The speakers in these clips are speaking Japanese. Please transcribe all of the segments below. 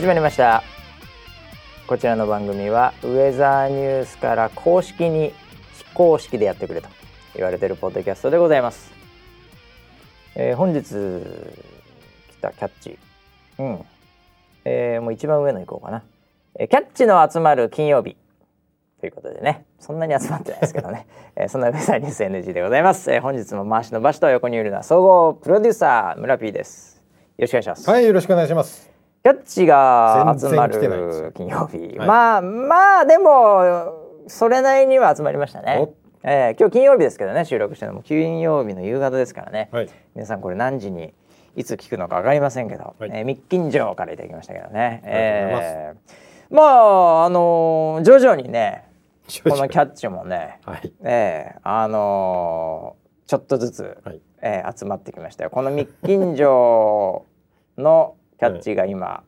始まりました。こちらの番組はウェザーニュースから公式に非公式でやってくれと言われているポッドキャストでございます、えー、本日来たキャッチ。うん、えー、もう一番上のいこうかな、えー、キャッチの集まる金曜日。ということでね。そんなに集まってないですけどね、えー、そんなウェザーニュース NG でございます、えー、本日も回しの場所と横にいるのは総合プロデューサー村 P です。よろしくお願いします。はいよろしくお願いしますキャッチが集まる金曜日、はい、まあまあでもそれなりには集まりましたね。えー、今日金曜日ですけどね収録してるのも。金曜日の夕方ですからね、はい、皆さんこれ何時にいつ聞くのか分かりませんけど、はい、えー、密近所からいただきましたけどね、えー、まああのー、徐々にねこのキャッチもね、はい、えー、あのー、ちょっとずつ、はい、えー、集まってきましたよ。この密近所のキャッチが今、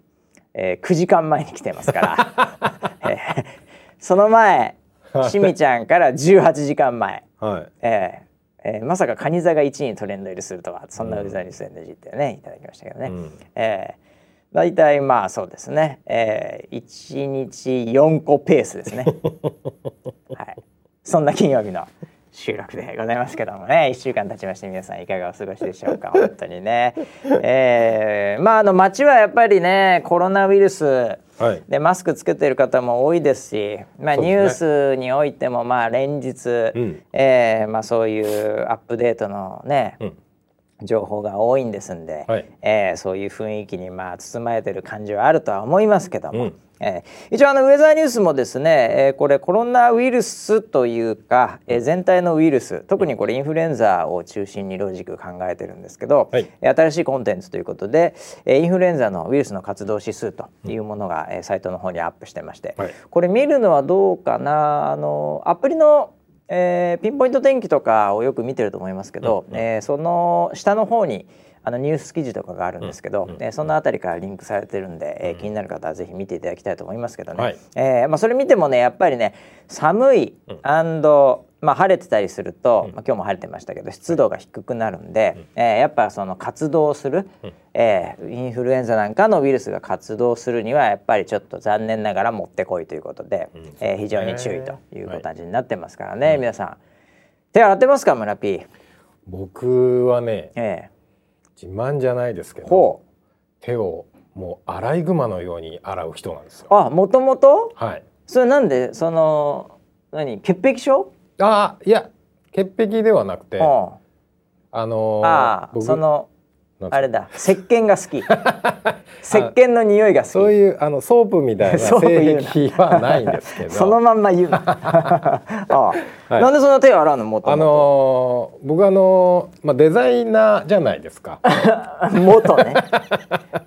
えー、9時間前に来てますから、えー、その前しみちゃんから18時間前、はい。えーえー、まさかカニ座が1位にトレンド入りするとはそんなウザリス NG ってねいただきましたけどね、うん、えー、大体まあそうですね、えー、1日4個ペースですね。はい。そんな金曜日の収録でございますけどもね。1週間経ちまして皆さんいかがお過ごしでしょうか？本当にね、えー、まああの街はやっぱりねコロナウイルスでマスクつけてる方も多いですし、まあ、ニュースにおいてもまあ連日、うえまあ、そういうアップデートのね、うん。情報が多いんですんで、はい、えー、そういう雰囲気にまあ包まれてる感じはあるとは思いますけども、うん、えー、一応あのウェザーニュースもですね、えー、これコロナウイルスというか、えー、全体のウイルス特にこれインフルエンザを中心にロジック考えてるんですけど、はい、新しいコンテンツということで、えー、インフルエンザのウイルスの活動指数というものが、えー、サイトの方にアップしてまして、はい、これ見るのはどうかなあのアプリのえー、ピンポイント天気とかをよく見てると思いますけど、うん、えー、その下の方にあのニュース記事とかがあるんですけど、うん、えその辺りからリンクされてるんで、えー、気になる方はぜひ見ていただきたいと思いますけどね、はい、えー、まあ、それ見てもねやっぱりね寒い、まあ、晴れてたりすると、まあ、今日も晴れてましたけど湿度が低くなるんで、うん、えー、やっぱその活動する、うん、えー、インフルエンザなんかのウイルスが活動するにはやっぱりちょっと残念ながらもってこいということで、うん、えー、非常に注意という形になってますからね、はい、皆さん。手洗ってますか村 P 僕はね、えー自慢じゃないですけど手をもうアライグマのように洗う人なんですよ。あもともとはい。それなんで？その何？潔癖症？あいや潔癖ではなくてあのー、あそのあれだ。石鹸が好き。石鹸の匂いがそういうあのソープみたいな 性癖はないんですけど。そのまんま言う。なああ、はい、なんでそんな手を洗うの？もとあのー、僕あのー、まあデザイナーじゃないですか。元ね。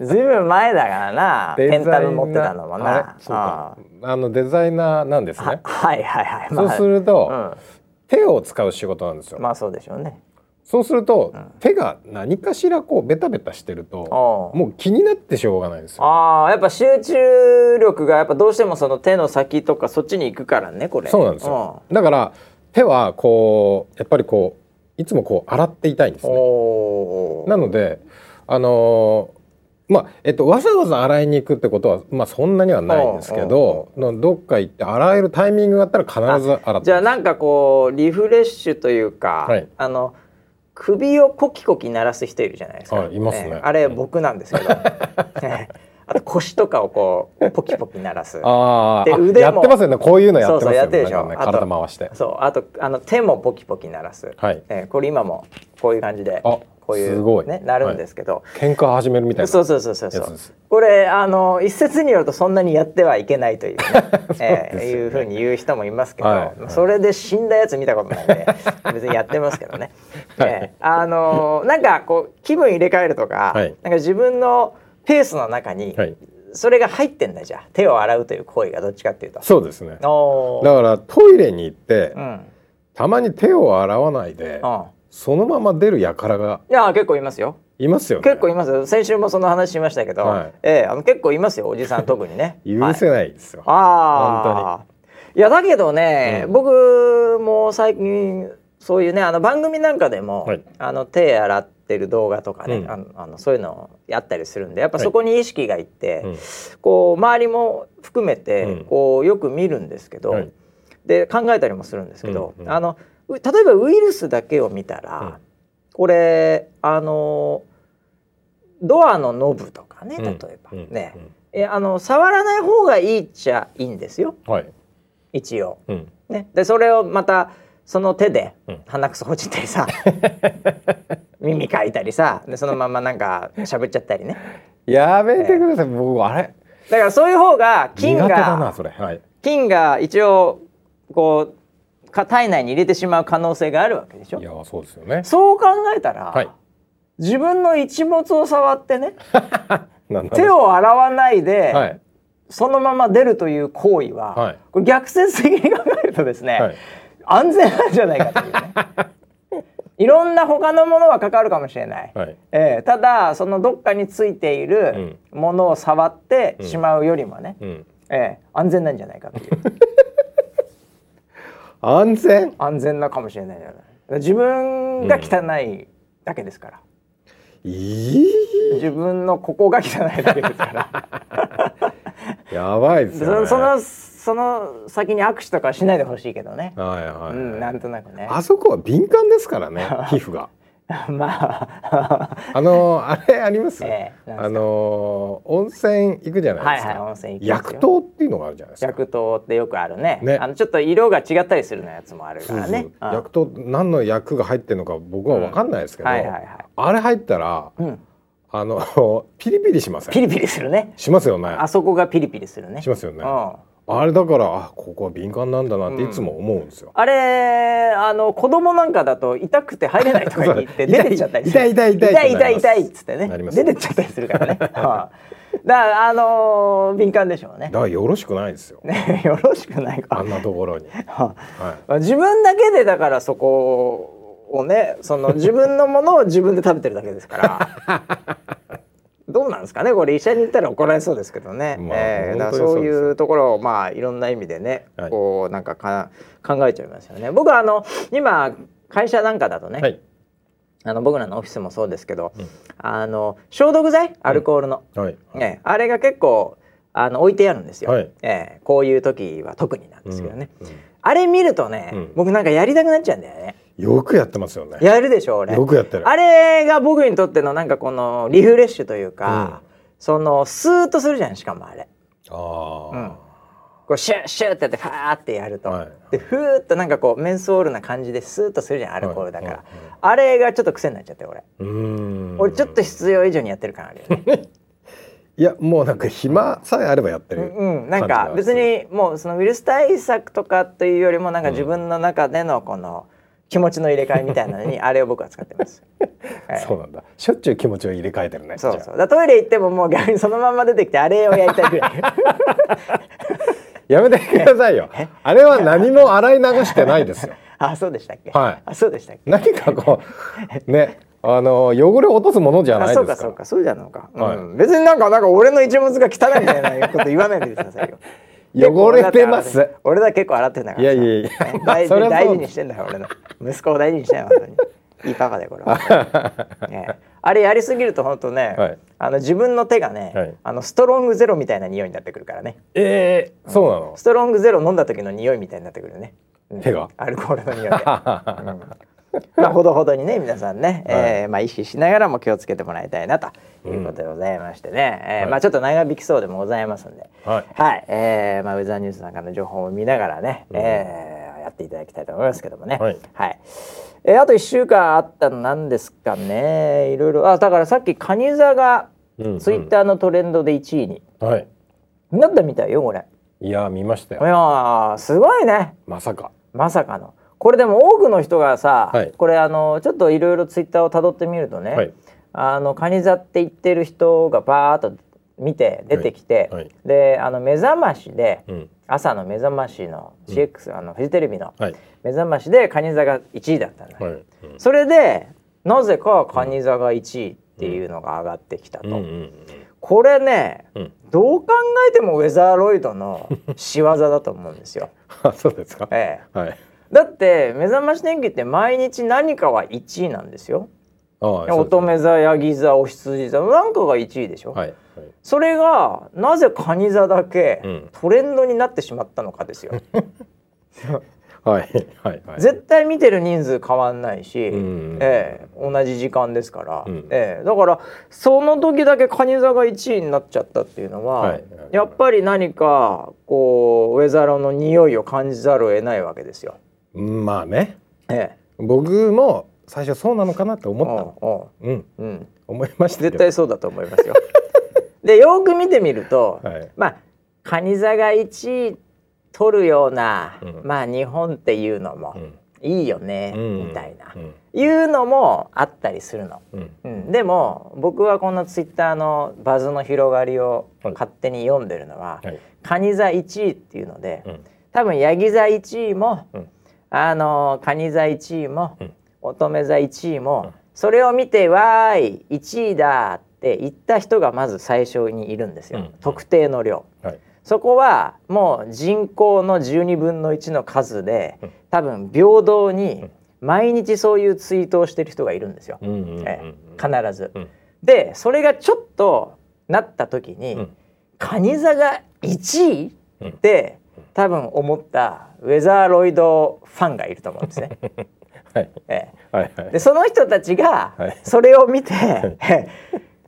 ずいぶん前だからな。ペンタブ持ってたのもな。ああのデザイナーなんですね。はいはいはい、まあ、そうすると、うん、手を使う仕事なんですよ。まあそうでしょうねそうすると、うん、手が何かしらこうベタベタしてるともう気になってしょうがないですよ。ああやっぱ集中力がやっぱどうしてもその手の先とかそっちに行くからねこれ。そうなんですよ。だから手はこうやっぱりこういつもこう洗っていたいんですね。なのであのー、まあえっと、わざわざ洗いに行くってことは、まあ、そんなにはないんですけどどっか行って洗えるタイミングがあったら必ず洗ってじゃあなんかこうリフレッシュというか、はい、あの首をコキコキ鳴らす人いるじゃないですか。いますね。あれ僕なんですけど。あと腰とかをこうポキポキ鳴らす。ああ。腕もやってますよね。こういうのやってますよね。そうそうやってるでしょ。体回して。そう。あとあの手もポキポキ鳴らす。はい。えー、これ今もこういう感じで。あこういうねなるんですけど、はい、喧嘩始めるみたいなそうそうそうそうそう。これあの一説によるとそんなにやってはいけないというねね えー、いうふうに言う人もいますけど、はい、それで死んだやつ見たことないんで 別にやってますけどね、はい、えー、あのなんかこう気分入れ替えるとか、はい、なんか自分のペースの中に、はい。それが入ってんだじゃ手を洗うという行為がどっちかっていうと。そうですね。だからトイレに行って、うん、たまに手を洗わないで、うんそのまま出る輩がいや結構いますよ。いますよ、ね、結構いますよ。先週もその話しましたけど、はい、ええあの結構いますよおじさん特にね。許せないですよ、はい、ああ本当に。いやだけどね、うん、僕も最近そういうねあの番組なんかでも、はい、あの手洗ってる動画とかね、うん、あのあのそういうのやったりするんでやっぱそこに意識がいって、はい、こう周りも含めて、うん、こうよく見るんですけど、はい、で考えたりもするんですけど、うん。うん、あの例えばウイルスだけを見たら、これあのドアのノブとかね例えば、ね、えあの触らない方がいいっちゃいいんですよ、一応。ね、でそれをまたその手で鼻くそほじったりさ、耳かいたりさでそのままなんかしゃぶっちゃったりね。やめてください、えー、僕あれ。だからそういう方が菌が、はい、菌が一応こう体内に入れてしまう可能性があるわけでしょ？いやそうですよね。そう考えたら、はい、自分の一物を触ってね 手を洗わないで、はい、そのまま出るという行為は、はい、これ逆説的に考えるとですね、安全なんじゃないかというね。いろんな他のものはかかるかもしれない、はい、えー、ただそのどっかについているものを触ってしまうよりもね、うん、えー、安全なんじゃないかという 安全？安全なかもしれないじゃない自分が汚いだけですから、うん、自分のここが汚いだけですから。やばいですよね。そのその先に握手とかしないでほしいけどね。はいはい、はい、うん、なんとなくね。あそこは敏感ですからね、皮膚が。まあ。あのあれあります、えー、あの温泉行くじゃないですか、はいはい、温泉行く薬湯っていうのがあるじゃないですか。薬湯ってよくあるね。ね。あのちょっと色が違ったりするのやつもあるからね。薬湯何の薬が入ってるのか僕は分かんないですけど、うん。はいはいはい、あれ入ったら、うん。あの ピリピリしますピリピリするね。しますよね。あそこがピリピリするね。しますよね、うんあれだからあここは敏感なんだなっていつも思うんですよ。うん、あれあの子供なんかだと痛くて入れないとか言って出てっちゃったり痛い痛い痛い痛い痛い痛いっつってね出てっちゃったりするからね。はあ、だからあのー、敏感でしょうね。だからよろしくないですよ。ねよろしくないか。あんなところに。はあ、はい、自分だけでだからそこをねその自分のものを自分で食べてるだけですから。どうなんですかねこれ医者に言ったら怒られそうですけどね、まあ、えー、だそういうところをまあいろんな意味でね、はい、こうなんかか考えちゃいますよね。僕はあの今会社なんかだとね、はい、あの僕らのオフィスもそうですけど、うん、あの消毒剤アルコールの、うんはい、ね、あれが結構あの置いてあるんですよ、はい、えー、こういう時は特になんですけどね、うん、あれ見るとね、僕なんかやりたくなっちゃうんだよね。よくやってますよね。やるでしょ俺。よくやってる。あれが僕にとってのなんかこのリフレッシュというか、うん、そのスーッとするじゃんしかもあれ。ああ。うん。こうシュッシュッってやってファーってやると、はい、でふーっとなんかこうメンソールな感じでスーッとするじゃんアルコールだから、はいはいはい、あれがちょっと癖になっちゃって俺俺ちょっと必要以上にやってる感あるよね いやもうなんか暇さえあればやってるうん、なんか別にもうそのウイルス対策とかというよりもなんか自分の中でのこの、気持ちの入れ替えみたいなのに あれを僕は使ってます、はい、そうなんだ。しょっちゅう気持ちを入れ替えてるね。そうそう。だトイレ行ってももう逆にそのまま出てきてあれをやりたいぐらい。やめてくださいよ。あれは何も洗い流してないですよ。あそうでしたっけ？はい。あそうでしたっけ？何かこうねあの汚れを落とすものじゃないですかそうかそうか。そうじゃのか、はい、うん、別になんかなんか俺の一物が汚いみたいなこと言わないでくださいよ汚れてます。俺だ結構洗ってんだからいやいやいや、大事にしてんだよ俺の。息子を大事にしてん本当に。いいパパでこれは、ね、あれやりすぎると本当ね、はい、あの自分の手がね、はい、あのストロングゼロみたいな匂いになってくるからね。ええー、そうなの？ストロングゼロ飲んだ時の匂いみたいになってくるね、手が？アルコールの匂いで、うん まあ、ほどほどにね皆さんね、はい、えー、まあ、意識しながらも気をつけてもらいたいなということでございましてね、うん、えーはい、まあ、ちょっと長引きそうでもございますんで、はい、はい、えー、まあ、ウェザーニュースなんかの情報を見ながらね、うん、えー、やっていただきたいと思いますけどもね。はい、はいえー、あと1週間あったのなんですかねいろいろあだからさっきカニ座がツイッターのトレンドで1位に、うんうん、はい、なったみたいよこれ。いや見ましたよ。いやすごいね。まさか。まさかの。これでも多くの人がさ、はい、これあのちょっといろいろツイッターをたどってみるとね、はい、あのカニ座って言ってる人がバーッと見て出てきて、はい、であの目覚ましで、うん、朝の目覚ましの CX、うん、あのフジテレビの目覚ましでカニ座が1位だったんだ、うん、それでなぜかカニ座が1位っていうのが上がってきたと。これね、どう考えてもウェザーロイドの仕業だと思うんですよ。あそうですか。ええ。はいだって目覚まし電機って毎日何かは1位なんですよ。乙女座ヤギ座お羊座なんかが1位でしょ、はいはい、それがなぜ蟹座だけトレンドになってしまったのかですよ。はいはいはい、絶対見てる人数変わんないし、うん、えー、同じ時間ですから、うん、えー、だからその時だけ蟹座が1位になっちゃったっていうのは、はいはい、やっぱり何かこうウェザロの匂いを感じざるを得ないわけですよ。まあね、えー、僕も最初そうなのかなって思ったの。うん、うん、思いました絶対そうだと思いますよ。でよく見てみると、はい、まあ蟹座が1位取るような、うん、まあ日本っていうのもいいよね、うん、みたいな、うん、いうのもあったりするの、うん。でも僕はこのツイッターのバズの広がりを勝手に読んでるのは、はい、蟹座1位っていうので、多分ヤギ座1位も、あの蟹座1位も、乙女座1位も、それを見て「わーい1位だ」って言った人がまず最初にいるんですよ、特定の量。はい。そこはもう人口の12分の1の数で多分平等に毎日そういうツイートをしてる人がいるんですよ、え必ず。でそれがちょっとなった時に、カニ座が1位って多分思ったウェザーロイドファンがいると思うんですね。はい。ええ。はいはい、でその人たちがそれを見て、はい、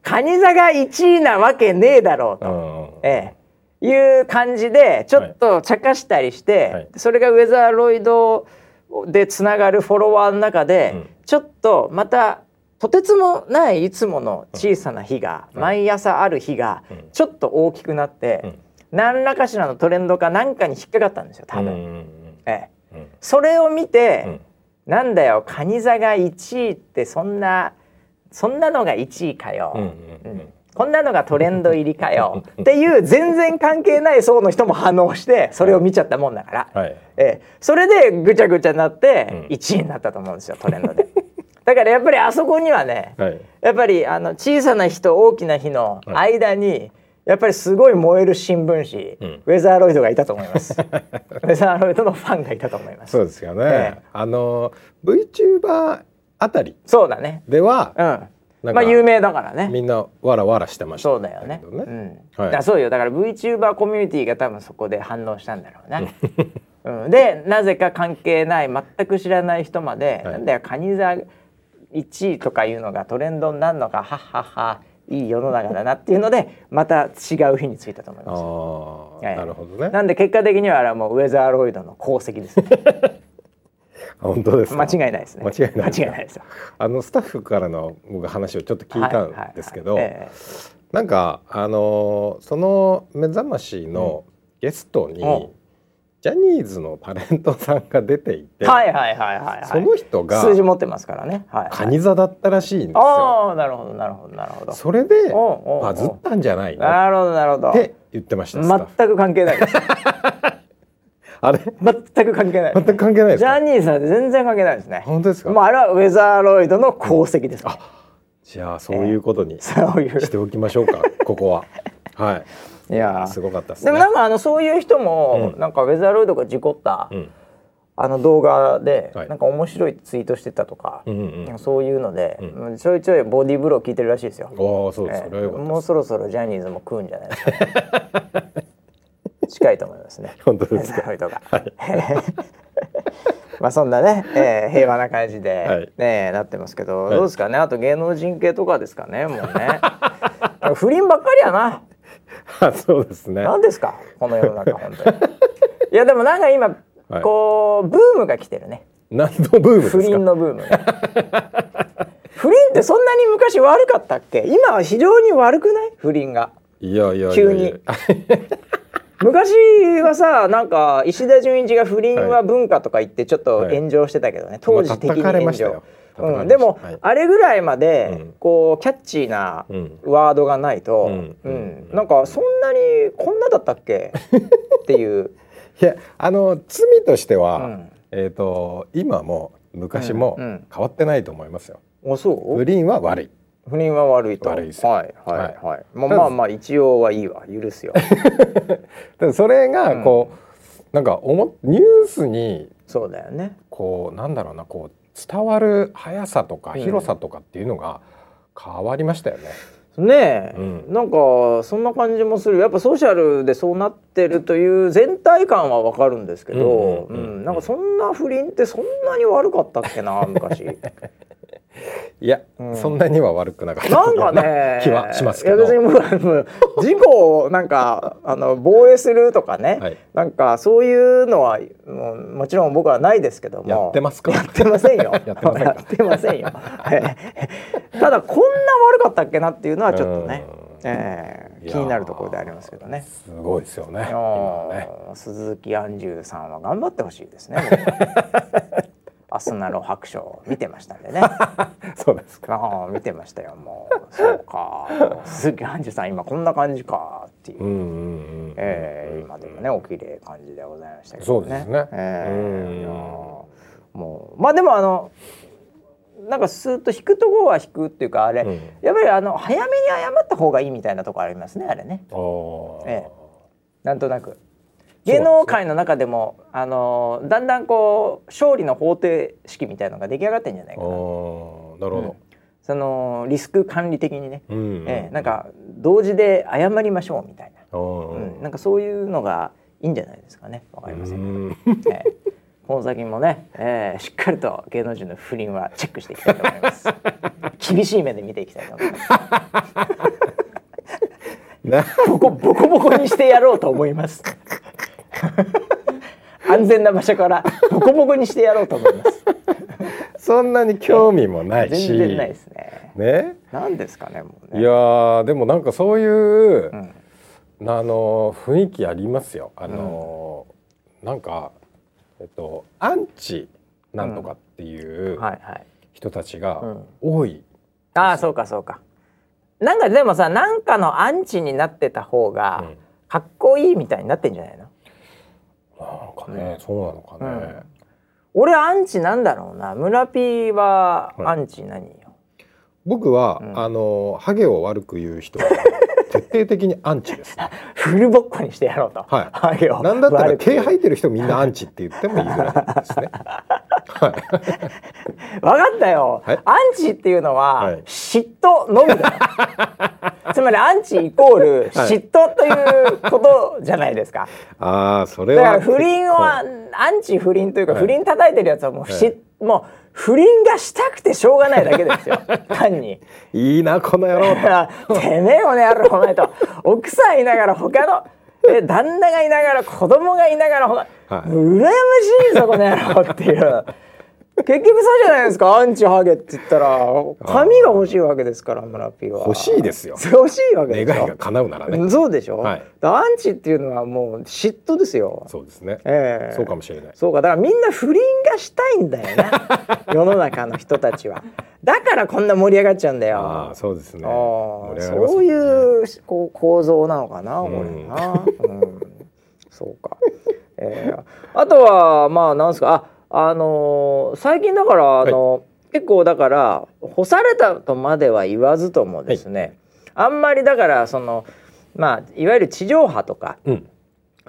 カニ座が1位なわけねえだろうと。ええいう感じでちょっと茶化したりして、はい、それがウェザーロイドでつながるフォロワーの中で、うん、ちょっとまたとてつもないいつもの小さな日が、うん、毎朝ある日がちょっと大きくなって、うん、何らかしらのトレンドか何かに引っかかったんですよ多分。ええ、それを見て、うん、なんだよカニ座が1位ってそんなそんなのが1位かよ。うんこんなのがトレンド入りかよ。っていう全然関係ない層の人も反応してそれを見ちゃったもんだから、はい、えー、それでぐちゃぐちゃになって1位になったと思うんですよトレンドで。だからやっぱりあそこにはね、はい、やっぱりあの小さな日と大きな日の間に、やっぱりすごい燃える新聞紙、うん、ウェザーロイドがいたと思います。ウェザーロイドのファンがいたと思います。そうですよね。えー、あの VTuber あたりそうだね。では、うん、まあ有名だからね。みんなわらわらしてました、そうだよね、うん。はい、だそうよ。だから VTuber コミュニティが多分そこで反応したんだろうね、うん、でなぜか関係ない全く知らない人まで、はい、なんだよカニ座1位とかいうのがトレンドになるのかはっはっはいい世の中だなっていうのでまた違う日についたと思います。あはい、なるほどね。なんで結果的にはあれはもうウェザーロイドの功績です、ね。本当です間違いないですね。間違いない間違いないですあのスタッフからの僕話をちょっと聞いたんですけど、なんかあのその目覚ましのゲストに、う。ん、ジャニーズのタレントさんが出ていて、はいはいはいはい、はい、その人が数字持ってますからね、はいはい、カニ座だったらしいんですよ。ああなるほどなるほどなるほど。それでバズったんじゃないの。なるほどなるほど。って言ってました。全く関係ないです。あれ？全く関係ない、全く関係ないジャニーさん全然関係ないですね。本当ですか？もうあれはウェザーロイドの功績です、ね、あじゃあそういうことに しておきましょうか、ここは。はいいやすごかったです、ね、でもなんかあのそういう人も、なんかウェザーロイドが事故った、うんあの動画で、なんか面白いツイートしてたとか、うんうん、そういうので、うん、ちょいちょいボディーブロー聞いてるらしいですよ。あそうです、えー、もうそろそろジャニーズも食うんじゃないですか。近いと思いますね。本当ですか？はい、まあそんなね、えー、平和な感じで、はい、ねなってますけど、はい、どうですかね？あと芸能人系とかですかね？もうね。不倫ばっかりやな。あそうですね。何ですか？この世の中本当に。いやでもなんか今、はい、こうブームが来てるね。何のブーム不倫のブーム。不倫ってそんなに昔悪かったっけ？今は非常に悪くない？不倫が。いやいや急に。昔はさなんか石田純一が不倫は文化とか言ってちょっと炎上してたけどね、はい、当時的に炎上。うん、でも、はい、あれぐらいまで、こうキャッチーなワードがないと、うん。うん、なんかそんなにこんなだったっけ？っていう。いやあの罪としては、えっ、ー、と今も昔も変わってないと思いますよ。あそう？不倫は悪い。不倫は悪いと？悪いですはいはいはい、はい、まあまあまあ一応はいいわ。許すよ。それがこう、うん、なんかおもニュースにそうだよね。こうなんだろうなこう伝わる速さとか広さとかっていうのが変わりましたよね。ねえ、うん、なんかそんな感じもする。やっぱソーシャルでそうなってるという全体感はわかるんですけど、うん、なんかそんな不倫ってそんなに悪かったっけな昔 いや、うん、そんなには悪くなかったなんかね。気はしますけど。別にもう事故をなんか あの防衛するとかね、はい、なんかそういうのはもうもちろん僕はないですけども。やってますか？やってませんよ。やってませんよ。ただこんな悪かったっけなっていうのはちょっとね、えー、気になるところでありますけどね。すごいですよね。ね。鈴木安住さんは頑張ってほしいですね。アスナロ白書見てましたんでね。そうですか。ああ見てましたよもう。そうか。鈴木杏樹さん今こんな感じかっていう,、うんうんうん、えー、今でもねお綺麗感じでございましたけどね。そうですね、えー、もうまあでもあのなんかスーッと引くところは引くっていうかあれ、うん、やっぱりあの早めに謝った方がいいみたいなところありますねあれね。ええ、なんとなく。芸能界の中でもあのだんだんこう勝利の方程式みたいのが出来上がってんじゃないかな。なるほど、うん、そのリスク管理的にね、うんうん、えー、なんか同時で謝りましょうみたいな、うん、なんかそういうのがいいんじゃないですかね。わかりませんけど、えー、この先もね、えー、しっかりと芸能人の不倫はチェックしていきたいと思います。厳しい目で見ていきたいと思います。ボコボコボコにしてやろうと思います 安全な場所からボコボコにしてやろうと思います。そんなに興味もないし。全然ないですね。ね？なんですかねもうね。いやでもなんかそういう、うん、あの雰囲気ありますよ。あの、うん、なんかえっとアンチなんとかっていう人たちが多い、ああそうかそうか。なんかでもさなんかのアンチになってた方がかっこいいみたいになってんじゃないの、なんかね、そうなのかね、うん、俺アンチなんだろうな。村ピーはアンチ何よ、はい、僕は、うん、あのハゲを悪く言う人徹底的にアンチです、ね、フルボッコにしてやろうと。はい。ハゲを。なんだったら毛生えてる人みんなアンチって言ってもいいぐらいですね。はい。分かったよ。アンチっていうのは、嫉妬のみだ。つまりアンチイコール嫉妬ということじゃないですか。ああ、それは。だから不倫はアンチ不倫というか、不倫叩いてるやつはもうし、もう。不倫がしたくてしょうがないだけですよ。単に。いいなこの野郎と。てめえこの野郎お前と。奥さんいながら他のえ旦那がいながら子供がいながらほら、はい、羨ましいぞこの野郎っていう結局そうじゃないですか。アンチハゲって言ったら。髪が欲しいわけですから村ピーは。欲しいですよ。欲しいわけです願いが叶うならね。そうでしょ、はい、アンチっていうのはもう嫉妬ですよ。そうですね、えー、そうかもしれない。そうか。だからみんな不倫がしたいんだよね。世の中の人たちは。だからこんな盛り上がっちゃうんだよ。あそうですね、ね、そういうこう構造なのかなこれな、うん、うん、そうか、えー、あとはまあなんですか。ああの最近だからあの、はい、結構だから干されたとまでは言わずともですね、はい、あんまりだからそのまあいわゆる地上波とか、うん、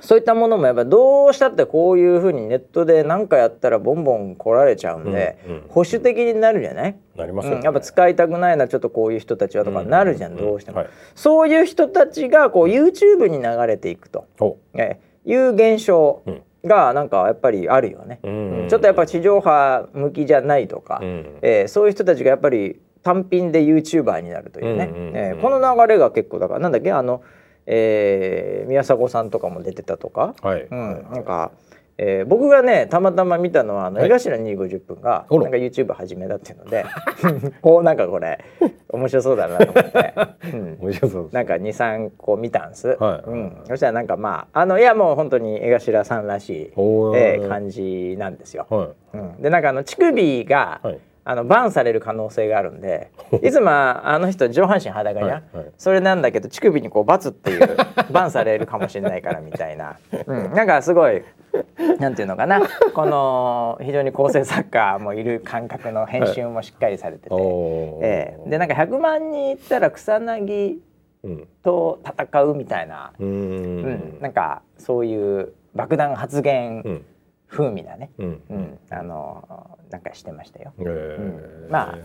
そういったものもやっぱどうしたってこういうふうにネットで何かやったらボンボン来られちゃうんで、うんうん、保守的になるじゃない？なりますね、うん、やっぱ使いたくないなちょっとこういう人たちはとかなるじゃん、どうしても、はい、そういう人たちがこう YouTube に流れていくと、えいう現象、がなんかやっぱりあるよね、うん。ちょっとやっぱ地上波向きじゃないとか、うん、えー、そういう人たちがやっぱり単品で YouTuber になるというね、えこの流れが結構だからなんだっけあの、えー、宮迫さんとかも出てたとか、はい。うん、なんかえー、僕がねたまたま見たのはあの江頭2 5 0分がなんか YouTube 始めだっていうので こうなんかこれ面白そうだなと思って、うん、面白そうなんか23個見たんす、はい、うん、そしたらなんかまああのいやもう本当に江頭さんらしい、えー、感じなんですよ。はい、うん、でなんかあの乳首が、はいあのバンされる可能性があるんで いつもあの人上半身裸や、はいはい、それなんだけど乳首にこうバツっていう バンされるかもしれないからみたいな、うん、なんかすごいなんていうのかな。この非常に構成作家もいる感覚の編集もしっかりされてて、はい、えー、でなんか100万人いったら草薙と戦うみたいな、うん、うん、なんかそういう爆弾発言風味なね、うん、うん、あのなんかしてましたよ。えー、うん、まあ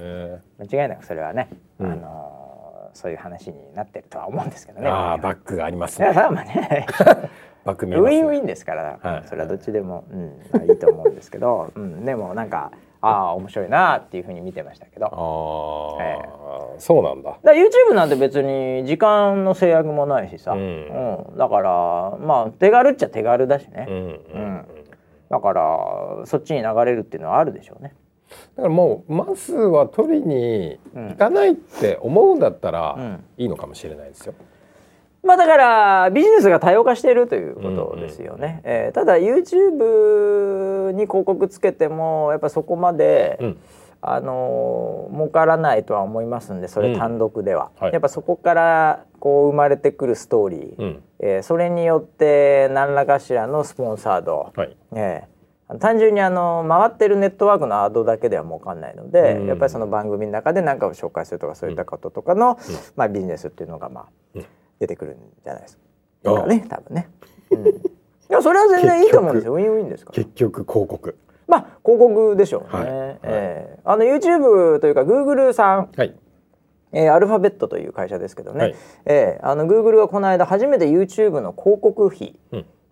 間違いなくそれはね、あのそういう話になってるとは思うんですけどね。ああバックがありますね。まあね。バック見、ね、ウィンウィンですから、はい、それはどっちでも、うんまあ、いいと思うんですけど、うん、でもなんかああ面白いなっていうふうに見てましたけど。ああ、えー、そうなんだ。だ YouTube なんて別に時間の制約もないしさ、うん、うん、だからまあ手軽っちゃ手軽だしね、うん、うん、だからそっちに流れるっていうのはあるでしょうね。だからもうマスは取りに行かないって思うんだったらいいのかもしれないですよ。まあだからビジネスが多様化しているということですよね。うんうん、えー、ただ YouTube に広告つけてもやっぱそこまで、うん、あの儲からないとは思いますんでそれ単独では、うんはい、やっぱそこからこう生まれてくるストーリー、うん、えー、それによって何らかしらのスポンサード、はい、えー、単純にあの回ってるネットワークのアドだけでは儲かんないので、うん、やっぱりその番組の中で何かを紹介するとかそういったこととかの、まあ、ビジネスっていうのがまあ、出てくるんじゃないですか。ね多分ね、うん、いやそれは全然いいと思うんですよ。ウィンウィンですから。結局広告。まあ広告でしょうね、はい。はい、えー、あの YouTube というか Google さん、はいえー、アルファベットという会社ですけどね、はい、えー、あの Google がこの間初めて YouTube の広告費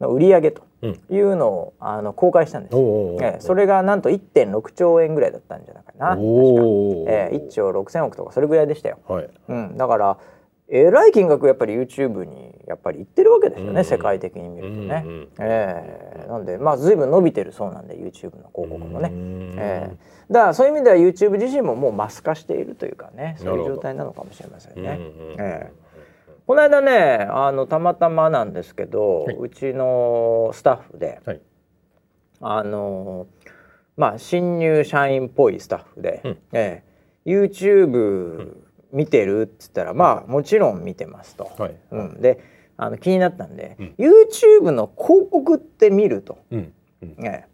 の売り上げというのを、うん、あの公開したんです、えー、それがなんと1.6兆円ぐらいだったんじゃないかな。確か、えー、1兆6,000億とかそれぐらいでしたよ、はい。うん、だからえらい金額やっぱり YouTube にやっぱり行ってるわけですよね、うん。うん、世界的に見るとね。うんうん、えー、なんでまあ随分伸びてるそうなんで YouTube の広告もね。うん、えー、だからそういう意味では YouTube 自身ももうマス化しているというかねそういう状態なのかもしれませんね。この間ねあのたまたまなんですけど、はい、うちのスタッフで、はい、あのまあ新入社員っぽいスタッフで、うん、えー、YouTube 見てるっつったらまあもちろん見てますと。はい、うん、であの気になったんで、うん、YouTube の広告って見ると。うん。うん。ね、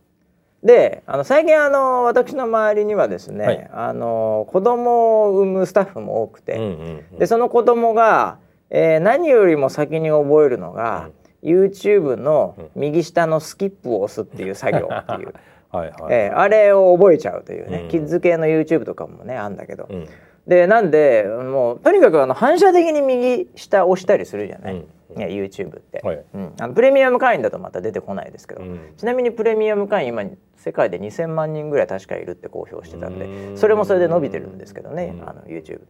であの最近あの私の周りにはですね、はい、あの子供を産むスタッフも多くて、うんうんうん、でその子供が、えー、何よりも先に覚えるのが、うん、YouTube の右下のスキップを押すっていう作業っていう。はいはい、えー、あれを覚えちゃうというね、うん、キッズ系の YouTube とかもねあんだけど、うん、でなんでもうとにかくあの反射的に右下押したりするじゃない、うん、YouTube って、はい、うん、あのプレミアム会員だとまた出てこないですけど、うん、ちなみにプレミアム会員今世界で2,000万人ぐらい確かいるって公表してたんでそれもそれで伸びてるんですけどね、あの YouTube。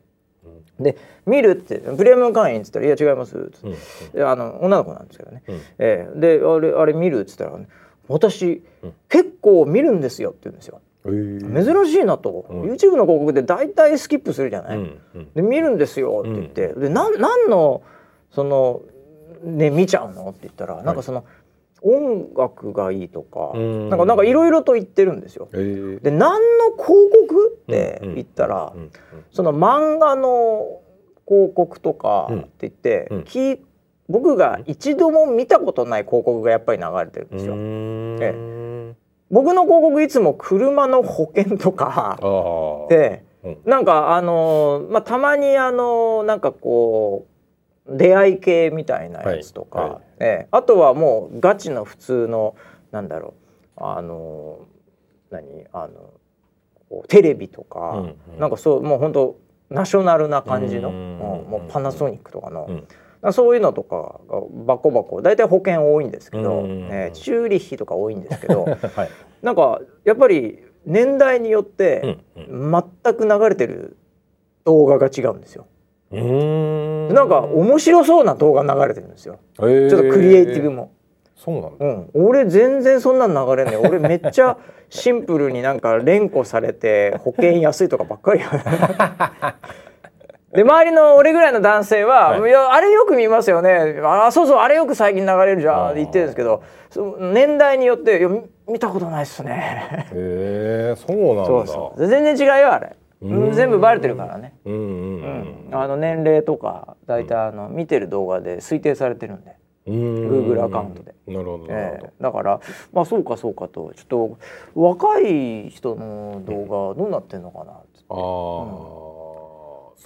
で見るってプレミアム会員っつったら「いや違います」っつって、あの女の子なんですけどね、うん、えー、であれ「あれ見る」っつったら、私、結構見るんですよ」って言うんですよ。珍しいなと、うん、YouTube の広告で大体スキップするじゃない、うん。うん、で見るんですよって言って、うん、でな何のそのね見ちゃうの？って言ったら、はい、なんかその音楽がいいとか、うん、なんかなんかいろいろと言ってるんですよ。で何の広告？って言ったら、うんうん、その漫画の広告とかって言って、うん、僕が一度も見たことない広告がやっぱり流れてるんですよ。え僕の広告いつも車の保険とかで、なんかあのまあたまにあのなんかこう出会い系みたいなやつとか、はいはい、えあとはもうガチの普通のなんだろうあの何あのテレビとか、うんうん、なんかそうもう本当ナショナルな感じの、うん、もうパナソニックとかの。うん。そういうのとかがバコバコ大体保険多いんですけど、えー、チューリッヒとか多いんですけど、はい、なんかやっぱり年代によって全く流れてる動画が違うんですよ。うん。なんか面白そうな動画流れてるんですよ。ちょっとクリエイティブも。そうなんうん、俺全然そんなん流れね俺めっちゃシンプルになんか連呼されて保険安いとかばっかり で周りの俺ぐらいの男性は、はい、いやあれよく見ますよね。あそうそうあれよく最近流れるじゃん。って言ってるんですけど年代によっていや見たことないっすね。へえそうなんだ。全然違うよあれ全部バレてるからね。うん、あの年齢とか大体あの見てる動画で推定されてるんで。Google アカウントで。なるほど、えー、だからまあそうかそうかと。ちょっと若い人の動画どうなってんのかな？っつってああ、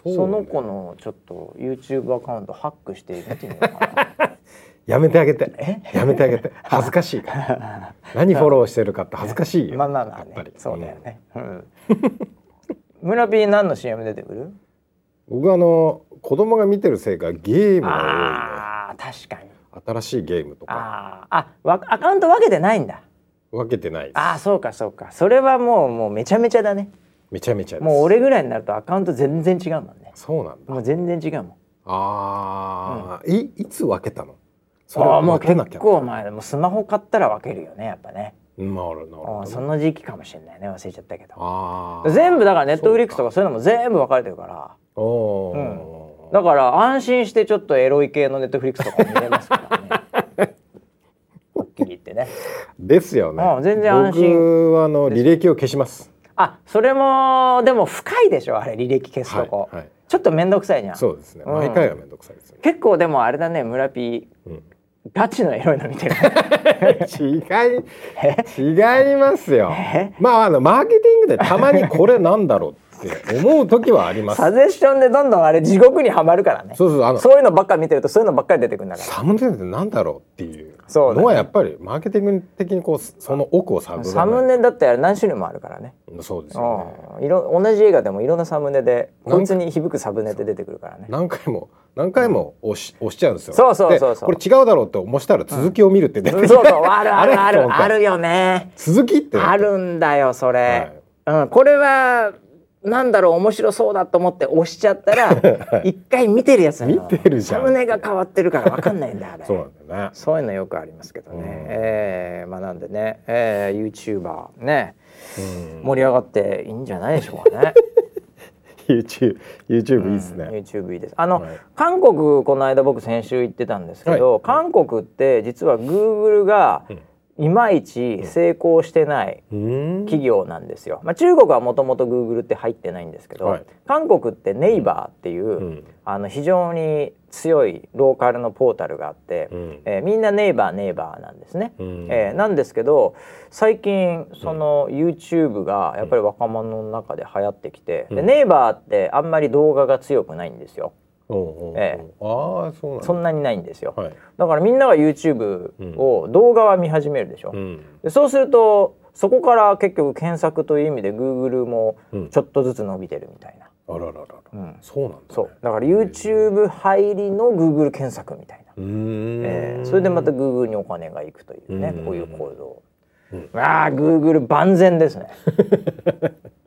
うんそ,、の子のちょっと YouTube アカウントハックして見てみようかな。やめてあげて。やめてあげて。恥ずかしいから。何フォローしてるかって恥ずかしいよ。まあまあまあ、ね、やっぱり。そうだよね、うん、村 P 何の CM 出てくる？僕あの子供が見てるせいかゲームが多いああ確かに。新しいゲームとか。ああアカウント分けてないんだ。分けてないああそうかそうか。それはもうもうめちゃめちゃだね。めちゃめちゃもう俺ぐらいになるとアカウント全然違うもんね。そうなんだ。もう全然違うもん。ああ、うん、いいつ分けたの？ああもう結構前でもスマホ買ったら分けるよねやっぱねなるほどその時期かもしれないね。忘れちゃったけど。全部だからネットフリックスとかそういうのも全部分かれてるから。お、うん、だから安心してちょっとエロい系のネットフリックスとか見れますからね。はっきり言ってね。ですよね。全然安心。僕はあの履歴を消します。あそれもでも深いでしょあれ履歴消すとこ、はいはい、ちょっと面倒くさいじゃ。んそうですね、うん、毎回が面倒くさいです、ね、結構でもあれだね村ピー、うんガチのエロいの見てる。違い違いますよ。まああのマーケティングでたまにこれなんだろうって思う時はあります。サジェッションでどんどんあれ地獄にはまるからね。そうそうあのそういうのばっかり見てるとそういうのばっかり出てくるんだから。サムネってなんだろうっていう。のはやっぱりマーケティング的にこうその奥を探るサムネだって何種類もあるからね。そうですよね。いろ同じ映画でもいろんなサムネでこいつに響くサムネって出てくるからね。何回も何回も押し押しちゃうんですよ。そうそうそうそう。これ違うだろうと思したら続きを見るって出て、うん、そうそうあるある あるあるよね。続きって。あるんだよそれ、はい、うん、これはなんだろう面白そうだと思って押しちゃったら 一回見てるやつ見てるじゃん。サムネが変わってるから分かんないんだあれ。そうなんだねそういうのよくありますけどね、うん、えー、まあなんでね、えー、YouTuber ね、うん、盛り上がっていいんじゃないでしょうかね YouTube, YouTube いいですね、うん、YouTube いいです。あの、はい、韓国この間僕先週行ってたんですけど、はい、韓国って実は Google が、うんいまいち成功してない企業なんですよ。まあ、中国はもともとグーグルって入ってないんですけど、はい、韓国ってネイバーっていう、うん、あの非常に強いローカルのポータルがあって、うん、えー、みんなネイバーネイバーなんですね。うん、えー、なんですけど最近その YouTube がやっぱり若者の中で流行ってきて、でネイバーってあんまり動画が強くないんですよ。ええ、あそうそんなにないんですよ、はい、だからみんなが YouTube を動画は見始めるでしょ、うん、でそうするとそこから結局検索という意味で Google もちょっとずつ伸びてるみたいな、うん、あらららら、うん、そうなんだ、ね、そう。だから YouTube 入りの Google 検索みたいな、えー、それでまた Google にお金がいくというねこういう構造、うん、ああ Google 万全ですね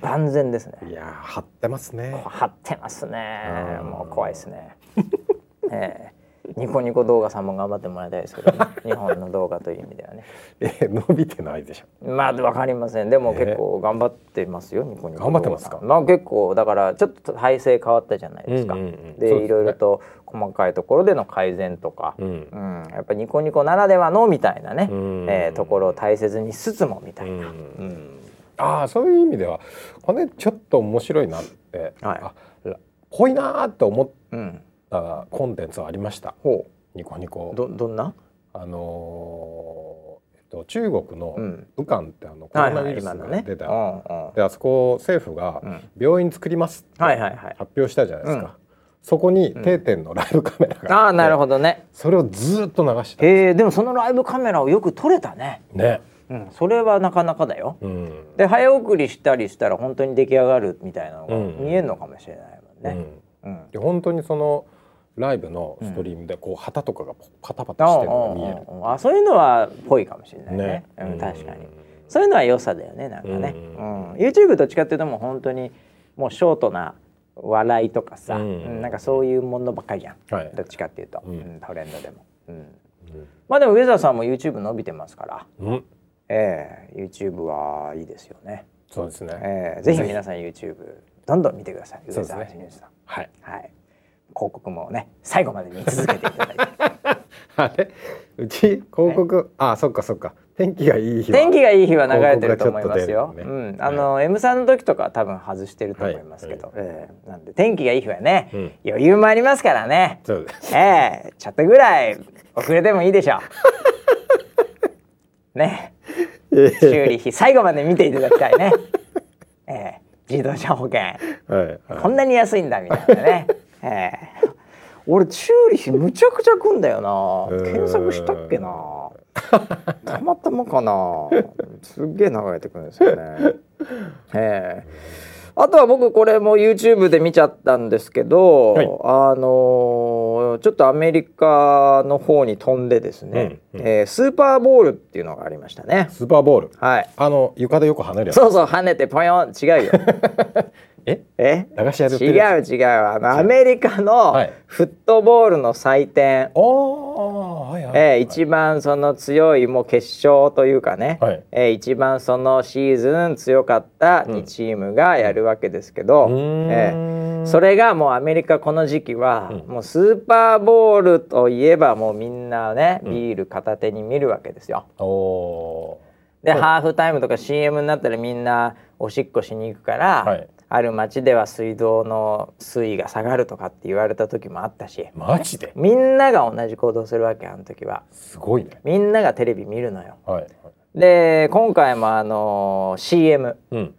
万全ですね。いや張ってますね。張ってますね。もう怖いですね。えー、ニコニコ動画さんも頑張ってもらいたいですけど、ね、日本の動画という意味ではね。え伸びてないでしょ。まあわかりません。でも結構頑張ってますよ、ニコニコ頑張ってますか？まあ結構だからちょっと体制変わったじゃないですか、うんうんうん、で、ね、いろいろと細かいところでの改善とか、うん、うん、やっぱニコニコならではのみたいなね、うん、えー、ところを大切にしつつもみたいな、うん、うんああそういう意味ではこれちょっと面白いなって、はい、あぽいなと思ったコンテンツはありました。ほう。ニコニコ。どどんな？あのー、えっと、中国の武漢ってあのコロナウイルスが出た、はい、であそこ政府が病院作りますって発表したじゃないですか。そこに定点のライブカメラがあって、うん、あなるほどね。それをずっと流してへえでもそのライブカメラをよく撮れたね。ねうん、それはなかなかだよ、うん、で早送りしたりしたら本当に出来上がるみたいなのが見えるのかもしれないもんね、うん、で本当にそのライブのストリームでこう旗とかがパタパタしてるのが見える、あそういうのはぽいかもしれないね、ね、うん、確かに。そういうのは良さだよねなんかね、うん。YouTube どっちかっていうともう本当にもうショートな笑いとかさ、うん、なんかそういうものばっかりじゃん、はい、どっちかっていうと、うん、トレンドでも、うん。まあでもウェザーさんも YouTube 伸びてますから、うんえー、YouTube はいいですよね。そうですね。えー、ぜひ皆さん YouTube どんどん見てください。そうですね。はい。はい。広告もね最後まで見続けていただいて。あれ？うち広告？あそっかそっか天気がいい日天気がいい日は流れてると思いますよ。ね、うん、あの、はい、M さんの時とか多分外してると思いますけど、はいはい、えー、なんで天気がいい日はね、うん、余裕もありますからね。そうです。ええー、ちょっとぐらい遅れてもいいでしょう。ね。修理費最後まで見ていただきたいね、えー、自動車保険、はいはい、こんなに安いんだみたいなね、えー、俺チューリヒむちゃくちゃ食うんだよな。検索したっけな。たまたまかな。すっげえ流れてくるんですよね。ええあとは僕これも YouTube で見ちゃったんですけど、はい、あのー、ちょっとアメリカの方に飛んでですね、うんうん、えー、スーパーボールっていうのがありましたね。スーパーボール。はい。あの床でよく跳ねるやつ。そうそう跳ねてポヨン。違うよ え？え？駄菓子屋で違う違う。あのアメリカのフットボールの祭典、はいはい、えー、一番その強いもう決勝というかね、はい、えー、一番そのシーズン強かった2チームがやるわけですけど、うん、えー、それがもうアメリカこの時期は、うん、もうスーパーボールといえばもうみんなねビール片手に見るわけですよ。うん、で、ハーフタイムとか CM になったらみんなおしっこしに行くから、はいある町では水道の水位が下がるとかって言われた時もあったし。マジで？みんなが同じ行動するわけあの時は。すごいね。みんながテレビ見るのよ、はい、で今回もあの CM、うん、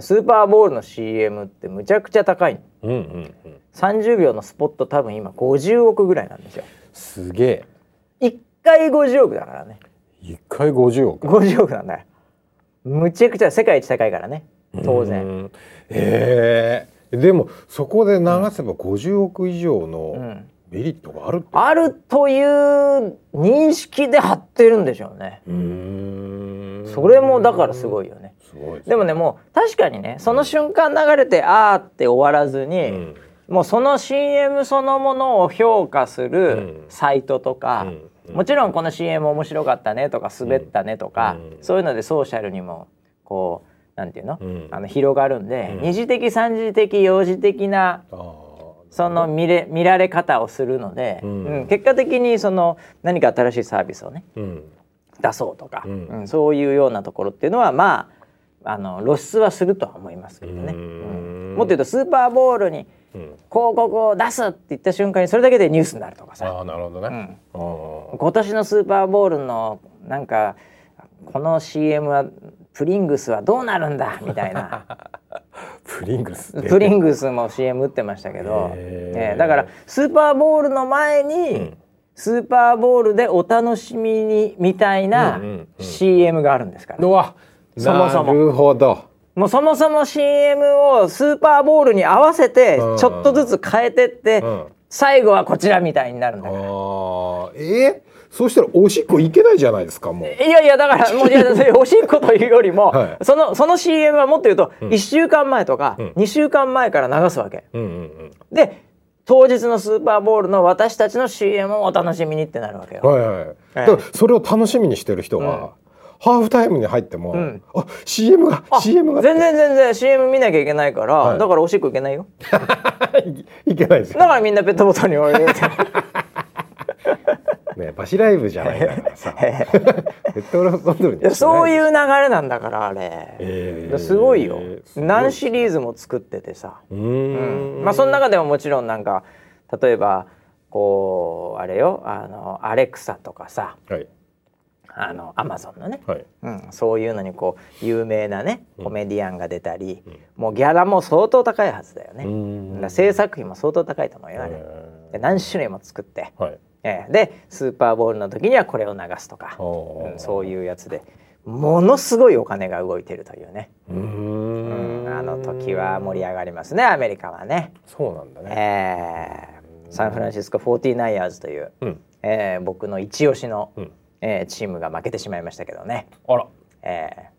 スーパーボールの CM ってむちゃくちゃ高いうんうんうん、30秒のスポット多分今50億ぐらいなんですよ。すげえ。1回50億だからね。1回50億。50億なんだよ。むちゃくちゃ世界一高いからね。当然ええー、でもそこで流せば50億以上のメリットがある、うん、あるという認識で貼ってるんでしょうね。それもだからすごいよね。でもねもう確かにねその瞬間流れて、うん、あーって終わらずに、うん、もうその CM そのものを評価するサイトとか、もちろんこの CM 面白かったねとか滑ったねとか、そういうのでソーシャルにもこうなんていうの？うん、あの広がるんで、うん、二次的三次的幼児的なその見れ見られ方をするので、うん、結果的にその何か新しいサービスをね、出そうとか、うん。そういうようなところっていうのはまああの露出はするとは思いますけどね。もっと言うとスーパーボールに広告を出すって言った瞬間にそれだけでニュースになるとかさ。あなるほどね、今年のスーパーボールのなんかこの CM はプリングスはどうなるんだ？みたいな。プリングスプリングスも CM 打ってましたけど、えー、だからスーパーボールの前に、うん、スーパーボールでお楽しみにみたいな CM があるんですから、うんうん、そもそも。なるほど。もうそもそも CM をスーパーボールに合わせてちょっとずつ変えてって、最後はこちらみたいになるんだから。えー？そうしたらおしっこいけないじゃないですかもう。いやいやだからもういやお しっこというよりも、はい、そのその CM はもっと言うと、うん、1週間前とか、うん、2週間前から流すわけ、うんうんうん、で当日のスーパーボールの私たちの CM をお楽しみにってなるわけよ、はいはい。だからそれを楽しみにしてる人は、ハーフタイムに入っても、うん、あ CM が CM が全然全然 CM 見なきゃいけないから、はい、だからおしっこいけないよ。いけないですよ。だからみんなペットボトルに置いて ねバシライブじゃないからさ。ペットボトルにそういう流れなんだからあれ、え。ー、すごいよ。何シリーズも作っててさ。うん、まあその中でももちろんなんか例えばこうあれよあのアレクサとかさ、はい、あのアマゾンのね、はい、うん、そういうのにこう有名なねコメディアンが出たり、うん、もうギャラも相当高いはずだよね。制作費も相当高いと思うよねで何種類も作って、はいえー、でスーパーボールの時にはこれを流すとか、うん、そういうやつで。ものすごいお金が動いてるというね。うん。あの時は盛り上がりますねアメリカはね。そうなんだね、えー、サンフランシスコ 49ers という、うん、えー、僕の一押しの、うん、えー、チームが負けてしまいましたけどね。あら、え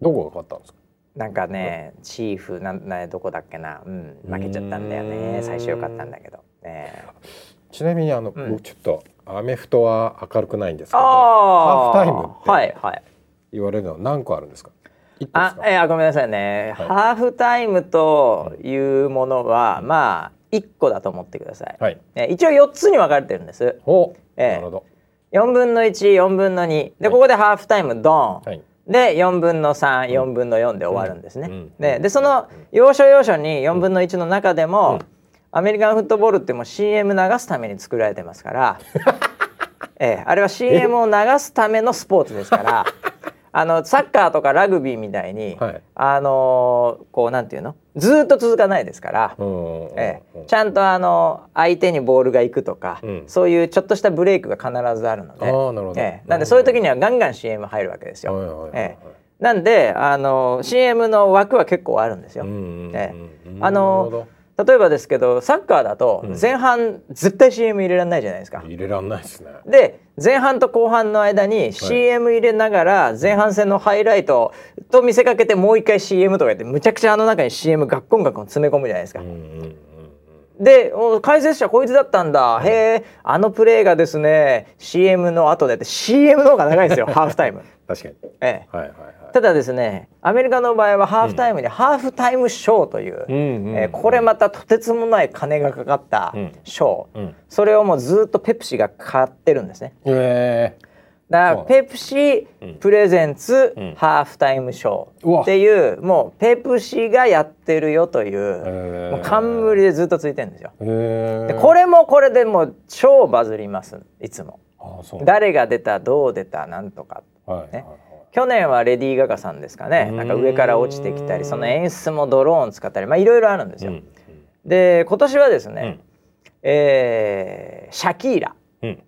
ー、どこが勝ったんですか？なんかね、チーフなんなどこだっけな、うん、負けちゃったんだよね。最初よかったんだけど、えー、ちなみにあの、うん、ちょっとアメフトは明るくないんですけどハーフタイムって言われるのは何個あるんですか？あいやごめんなさいね、はい、ハーフタイムというものは、うん、まあ1個だと思ってください、はい、一応4つに分かれてるんです。お、えー、なるほど。4分の14分の2で、ここでハーフタイムドン、はい、で4分の34分の4で終わるんですね、うん、ででその要所要所に4分の1の中でも、うんアメリカンフットボールってもう CM 流すために作られてますから、ええ、あれは CM を流すためのスポーツですから。あのサッカーとかラグビーみたいに、はい、あのこうなんていうの？ずっと続かないですから、ええ、ちゃんとあの相手にボールが行くとか、うん、そういうちょっとしたブレイクが必ずあるので。ええ、なんでそういう時にはガンガン CM 入るわけですよ。ええ、なんであの CM の枠は結構あるんですよ。ええ、あの例えばですけどサッカーだと前半絶対 CM 入れられないじゃないですか。入れらんないですね。で前半と後半の間に CM 入れながら前半戦のハイライトと見せかけてもう一回 CM とかやってむちゃくちゃあの中に CM ガッコンガッコン詰め込むじゃないですか。で解説者こいつだったんだ、へえあのプレーがですね CM の後でって CM の方が長いですよ ハーフタイム。確かに、ええはいはいただですねアメリカの場合はハーフタイムにハーフタイムショーという、うん、えー、これまたとてつもない金がかかったショー、うん、それをもうずっとペプシが買ってるんですね。へだからペプシプレゼンツ、うん、ハーフタイムショー。っていうもうペプシがやってるよというもう冠でずっとついてるんですよ。でこれもこれでもう超バズりますいつも。誰が出たどう出たなんとか、ね、はいはい去年はレディー・ガガさんですかねなんか上から落ちてきたりその演出もドローン使ったりまあいろいろあるんですよ。うん、で今年はですね、うん、えー、シャキーラ。うん、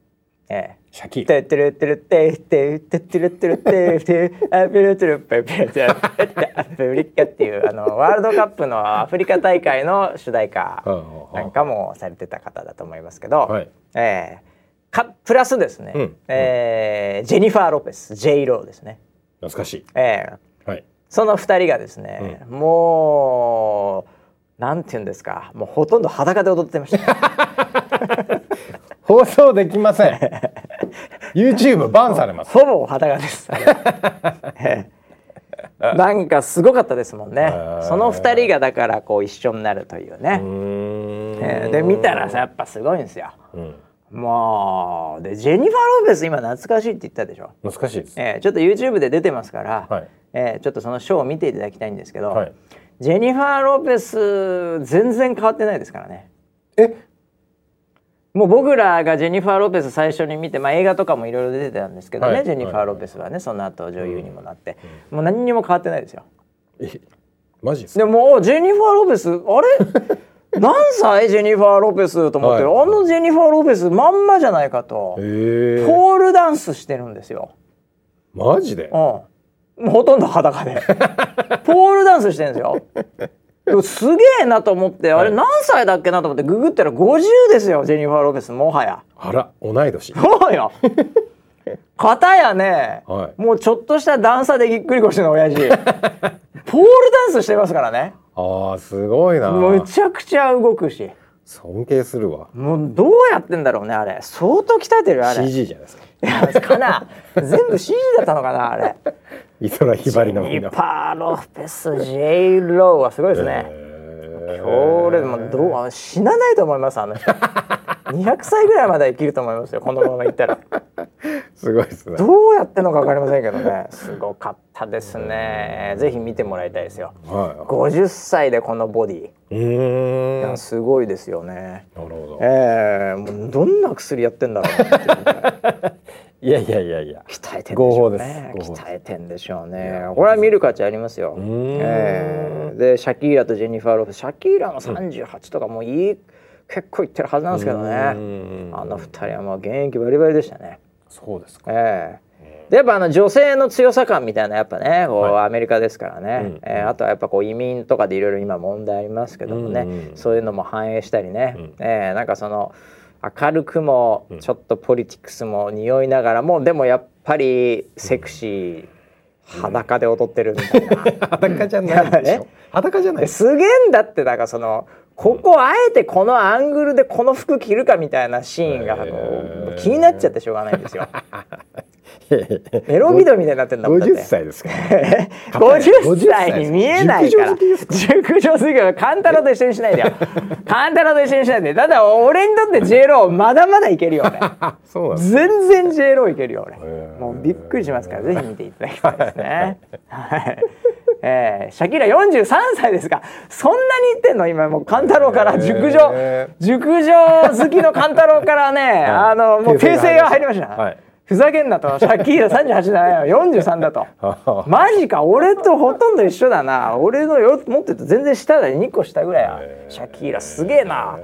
えーシャキーラ。テテレテレテテテテレテレテテアフリテレペペテアフリカっていうあのワールドカップのアフリカ大会の主題歌なんかもされてた方だと思いますけど、はい、えー、かプラスですね、うん、えー、ジェニファー・ロペス J ローですね。懐かしい。ええー、はい。その二人がですね、うん、もうなんて言うんですか、もうほとんど裸で踊ってました。放送できません。YouTube バンされます。ほぼ裸です。なんかすごかったですもんね。その二人がだからこう一緒になるというね。えー、で見たらさやっぱすごいんですよ。うんまあでジェニファー・ロペス今懐かしいって言ったでしょ？懐かしいです、えー、ちょっと YouTube で出てますから、はい、えー、ちょっとそのショーを見ていただきたいんですけど、はい、ジェニファー・ロペス全然変わってないですからね。え？もう僕らがジェニファー・ロペス最初に見て、まあ、映画とかもいろいろ出てたんですけどね、はい、ジェニファー・ロペスはねその後女優にもなって、うん、もう何にも変わってないですよ。え？マジでもジェニファー・ロペスあれ？何歳？ジェニファー・ロペスと思って、はい、あのジェニファー・ロペスまんまじゃないかと。ポールダンスしてるんですよ。マジで？うん。もうほとんど裸で。ポールダンスしてるんですよ。すげえなと思ってあれ何歳だっけなと思ってググったら50ですよジェニファー・ロペスもはや。あら同い年。そうよ。片やね、はい、もうちょっとした段差でぎっくり腰の親父。ポールダンスしてますからねああすごいな。むちゃくちゃ動くし。尊敬するわ。もうどうやってんだろうねあれ。相当鍛えてるあれ。CG じゃないですか。いやかな。全部 CG だったのかなあれ。美空ひばりのジパロペス J ローはすごいですね、えー、これもどう死なないと思いますあの人。200歳ぐらいまで生きると思いますよこのままいったら。すごいですね。どうやってのか分かりませんけどね。すごかったですね。ぜひ見てもらいたいですよ、はい、50歳でこのボディ。すごいですよね。なるほど。ええー、もうどんな薬やってんだろういやいやいやいや。鍛えてんでしょうね。鍛えてんでしょうね。これは見る価値ありますよ、えー、でシャキーラとジェニファー・ローフシャキーラも38とかもういい、結構いってるはずなんですけどね。あの二人はもう現役バリバリでしたね。そうですか。ええ。ー、でやっぱあの女性の強さ感みたいなやっぱねこう、アメリカですからね、うん、えー、あとはやっぱこう移民とかでいろいろ今問題ありますけどもね、うん、そういうのも反映したりね、うん、えー、なんかその明るくもちょっとポリティクスも匂いながらも、でもやっぱりセクシー、裸で踊ってるみたいな。裸じゃないでしょ。裸じゃない。すげえんだってだからそのここあえてこのアングルでこの服着るかみたいなシーンが気になっちゃってしょうがないんですよ。エロビデオみたいになってんだもん50歳ですか50歳 に見えないから。熟女すぎる。カンタロと一緒にしないでよ。カンタロと一緒にしないで。ただ俺にとって J ローまだまだいけるよ俺。全然 J ローいけるよ俺。もうびっくりしますからぜひ見ていただきたいですね。はい。えー、シャキーラ43歳ですか。そんなに言ってんの？今もう勘太郎から熟女熟女好きの勘太郎からね、はい、あのもう訂正が入りました、はいふざけんなと。シャキーラ38じゃないよ。43だと。マジか。俺とほとんど一緒だな。俺のよ持ってると全然下だ2個下ぐらいや。シャキーラすげえな。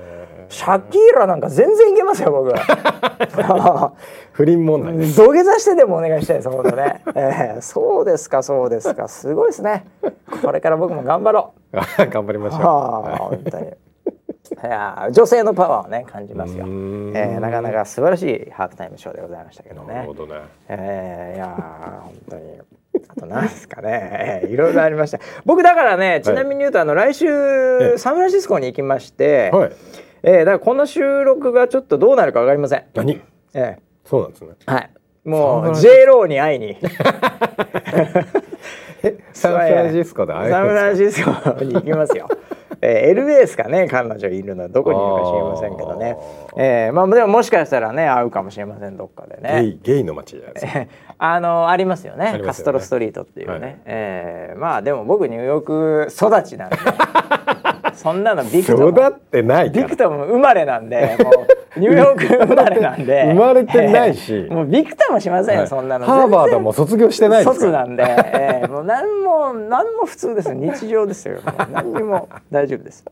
シャキーラなんか全然いけますよ僕。不倫問題 土下座してでもお願いしたいです本当ね、えー、そうですかそうですか。すごいですね。これから僕も頑張ろう。頑張りましょう、はあ、本当に女性のパワーをね感じますよ、えー、なかなか素晴らしいハーフタイムショーでございましたけどね。なるほどね、えー、いや本当に。あと何ですかね、えー、いろいろありました。僕だからねちなみに言うと、あの来週サンフランシスコに行きまして、はい、えー、だからこの収録がちょっとどうなるかわかりません。何？えー、そうなんですね。はい。もう J ローに会いに。サンフランシスコで会えサンフランシスコに行きますよえー、LA ですかね彼女いるのどこにいるか知りませんけどね、えー、まあでももしかしたらね会うかもしれませんどっかでね。ゲイゲイの街じゃないですか。あのありますよね、ね、カストロストリートっていうね、はい、えー、まあでも僕ニューヨーク育ちなんで そんなのビクト育ってないビクトも生まれなんで ニューヨーク生まれなんで。生まれてないし、えー、もうビクトもしませんよ、はい、そんなの。ハーバードも卒業してないです卒なんで、えー、もう何も何も普通です日常ですよ。何にも大丈夫です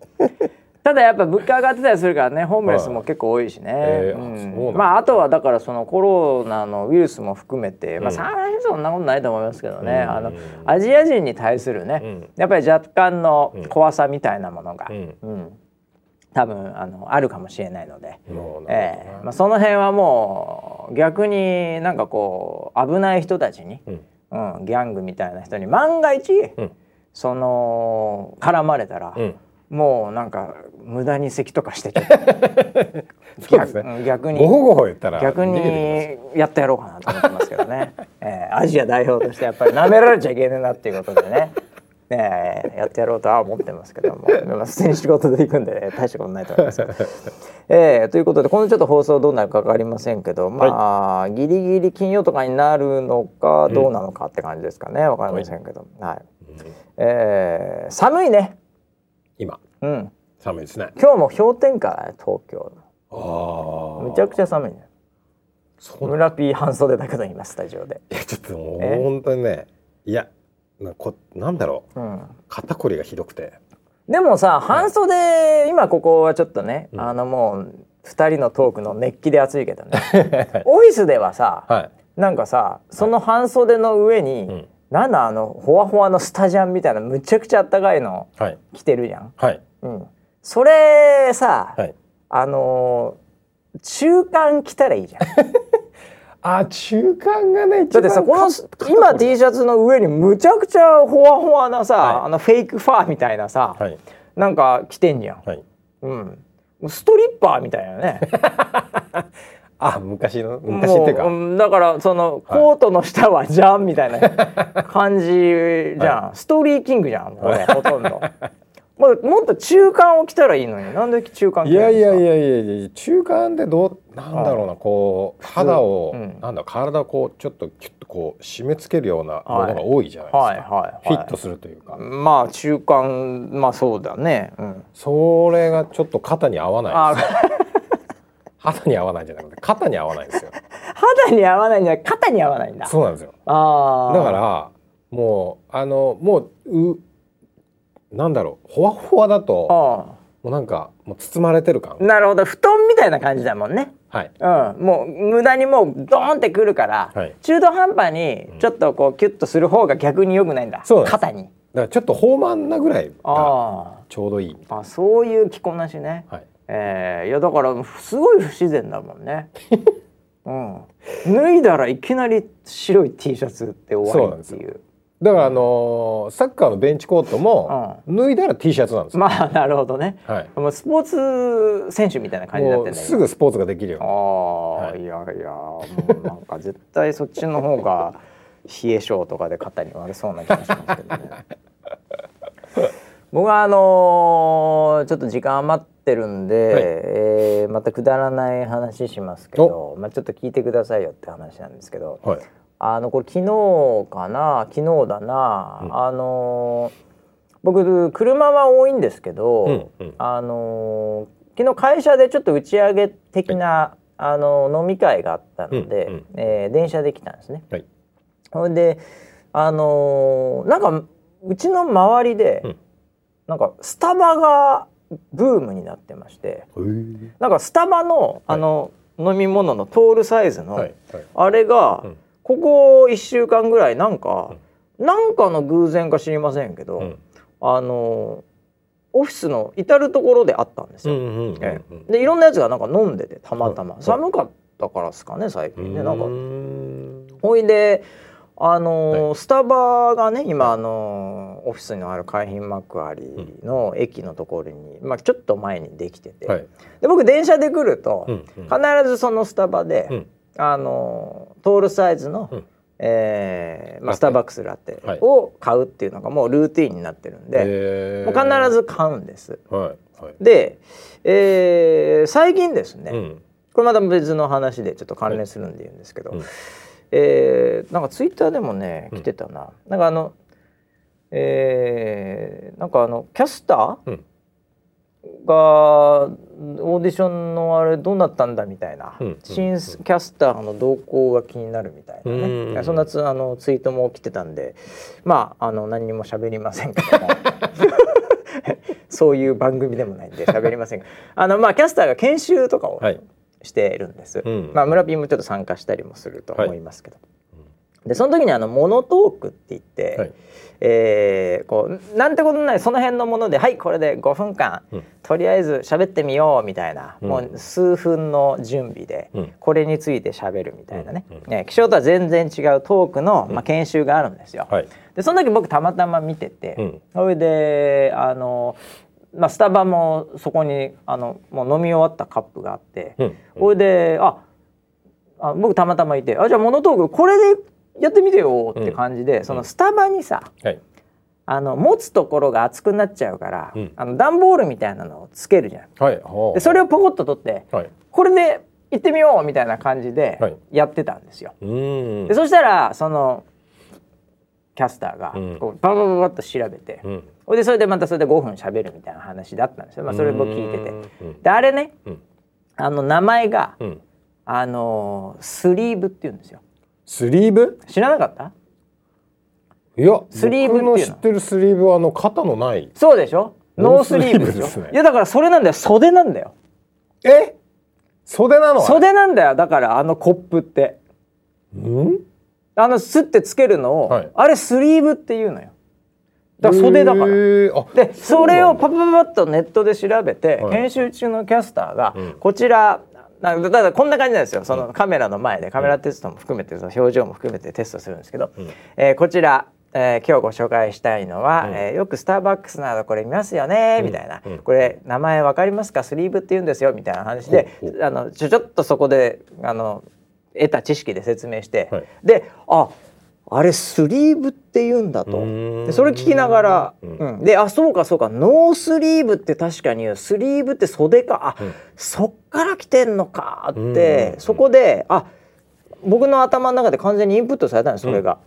ただやっぱ物価上がってたりするからねホームレスも結構多いしね、えーうん、まああとはだからそのコロナのウイルスも含めて、うん、まあサンフランシスコそんなことないと思いますけどね、うん、あのアジア人に対するね、やっぱり若干の怖さみたいなものが、うん。多分あのあるかもしれないので、えーまあ、その辺はもう逆になんかこう危ない人たちに、うん。ギャングみたいな人に万が一、その絡まれたら、もうなんか無駄に咳とかしてちょっとね、逆に。ごほごほ言ったら逆にやってやろうかなと思ってますけどね、えー、アジア代表としてやっぱり舐められちゃいけないなっていうことでね。ねやってやろうとは思ってますけども。普通に仕事で行くんで、ね、大したことないと思いますえー、ということでこのちょっと放送どうなるか分かりませんけどまあ、はい、ギリギリ金曜とかになるのかどうなのかって感じですかね、分かりませんけど、はい、はい、えー、寒いね。今、うん、寒いですね。今日も氷点下東京。あむちゃくちゃ寒いね。村ピー半袖だけど今スタジオで。いやちょっともう本当にねいやなこなんだろう、うん、肩こりがひどくて。でもさ半袖、はい、今ここはちょっとね、うん、あのもう2人のトークの熱気で暑いけどね。オフィスではさ、はい、なんかさその半袖の上に、うん。なんだあのほわほわのスタジャンみたいなむちゃくちゃあったかいの着てるじゃん。はい。うん。それさ、はい、あのー、中間着たらいいじゃん。あ中間がねだってさこの今 T シャツの上にむちゃくちゃほわほわなさ、はい、あのフェイクファーみたいなさ、はい、なんか着てんじゃん、はい、うん。ストリッパーみたいなね。あ昔の昔っていうか。だからそのコートの下はじゃんみたいな感じじゃん、はい、ストーリーキングじゃんこれほとんど。もっともっと中間を着たらいいのになんで中間いやいやいやいや中間でどうなんだろうなこう肌を、うん、なんだ体をこうちょっとキュッとこう締め付けるようなものが多いじゃないですか、はいはいはい、フィットするというか。まあ中間まあそうだね、うん、それがちょっっと肩に合わないです 肌に合わないんじゃなくて肩に合わないんですよ。肌に合わないんじゃ肩に合わないんだ。そうなんですよ。あ。だからもうあのもううなんだろうほわほわだともうなんかもう包まれてる感。なるほど。布団みたいな感じだもんね。はい、うん、もう無駄にもうドーンってくるから、はい、中途半端にちょっとこうキュッとする方が逆によくないんだ、うん、肩に。だからちょっと豊満なぐらいがちょうどいい。あそういう着こなしね、はい。えー、いやだからすごい不自然だもんね。うん、脱いだらいきなり白い T シャツって終わりっていう。だからあのー、サッカーのベンチコートも、脱いだら T シャツなんですまあなるほどね。はい。もうスポーツ選手みたいな感じになってね。すぐスポーツができるよ、ああ、はい、いやいやもうなんか絶対そっちの方が冷え性とかで肩に悪そうな気がしますけどね。僕はあのー、ちょっと時間余ってるんで、はい、えー、またくだらない話しますけど、まあ、ちょっと聞いてくださいよって話なんですけど、はい、あのこれ昨日かな？昨日だな、うん、あのー、僕車は多いんですけど、うんうん、あのー、昨日会社でちょっと打ち上げ的なあの飲み会があったので、うんうん、えー、電車で来たんですね。はい、ほんであのー、なんかうちの周りで、うん、なんかスタバがブームになってましてなんかスタバのあの、はい、飲み物のトールサイズの、はいはい、あれが、うん、ここ1週間ぐらいなんか、うん、なんかの偶然か知りませんけど、うん、あのオフィスの至る所であったんですよ。でいろんなやつがなんか飲んでてたまたま、寒かったからですかね最近ね。なんか。ほいであの、はい、スタバがね今あのオフィスのある海浜幕張の駅のところに、まあ、ちょっと前にできてて、はい、で僕電車で来ると、うんうん、必ずそのスタバで、うん、あのトールサイズの、うん、えー、まあ、スターバックスラテを買うっていうのがもうルーティンになってるんで、もう必ず買うんです。はいはい、で、えー、最近ですね、うん、これまた別の話でちょっと関連するんで言うんですけど、はいえー、なんかツイッターでもね来てたな、うん、なんかあのえー、なんかあのキャスター、うんがオーディションのあれどうなったんだみたいな、うん、新キャスターの動向が気になるみたいなね、うん、そんなつあのツイートも来てたんでまああの何にも喋りませんけども。そういう番組でもないんで喋りませんがあのまあキャスターが研修とかをしてるんです、うん、まあ村ピンもちょっと参加したりもすると思いますけど、はい、でその時にあのモノトークって言って、はい、えー、こうなんてことないその辺のものではいこれで5分間、うん、とりあえず喋ってみようみたいな、うん、もう数分の準備で、これについて喋るみたいなね、ね気象とは全然違うトークの、まあ、研修があるんですよ。はい、でその時僕たまたま見てて、それであのまあ、スタバもそこにあのもう飲み終わったカップがあって、うん、それでああ僕たまたまいて「あじゃあモノトークこれでやってみてよ」って感じで、うん、そのスタバにさ、はい、あの持つところが熱くなっちゃうから、うん、あの段ボールみたいなのをつけるじゃん。はい、でそれをポコッと取って、はい、これで行ってみようみたいな感じでやってたんですよ。でそしたらそのキャスターがこうババババッと調べて、うん、でそれでまたそれで5分しゃべるみたいな話だったんですよ、まあ、それ僕聞いてて。であれね、あの名前が、あのスリーブっていうんですよ。スリーブ？知らなかった？いやスリーブの？知ってるスリーブはあの肩のないそうでしょ？ノースリーブでしょ、ね、いやだからそれなんだよ。袖なんだよえ？袖なの？袖なんだよ。だからあのコップって。うん？あのスッてつけるのを、はい、あれスリーブっていうのよ。だから袖だから。でそれをパパパッとネットで調べて、はい、編集中のキャスターが、うん、こちらだからこんな感じなんですよ。そのカメラの前でカメラテストも含めてその表情も含めてテストするんですけど、うん、えー、こちらえー、今日ご紹介したいのは、うん、えー、よくスターバックスなどこれ見ますよね、みたいな、うん、これ名前わかりますか？スリーブって言うんですよみたいな話で、あのちょちょっとそこであの得た知識で説明して、はい、でああれスリーブって言うんだと。でそれ聞きながら、うん、であそうかそうか。ノースリーブって確かにスリーブって袖か。あ、うん、そっから来てんのかってそこであ僕の頭の中で完全にインプットされたんですそれが。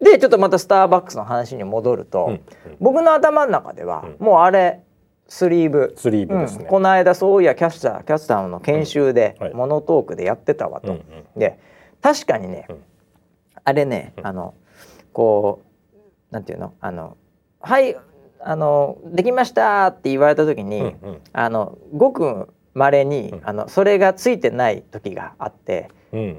でちょっとまたスターバックスの話に戻ると、僕の頭の中ではもうあれスリーブ。スリーブですね、うん、この間そういやキャスターキャスターの研修で、モノトークでやってたわと、で確かにね、あれね、あのこうなんていうの？あのはいあのできましたって言われた時に、あのごくまれに、あのそれがついてない時があって、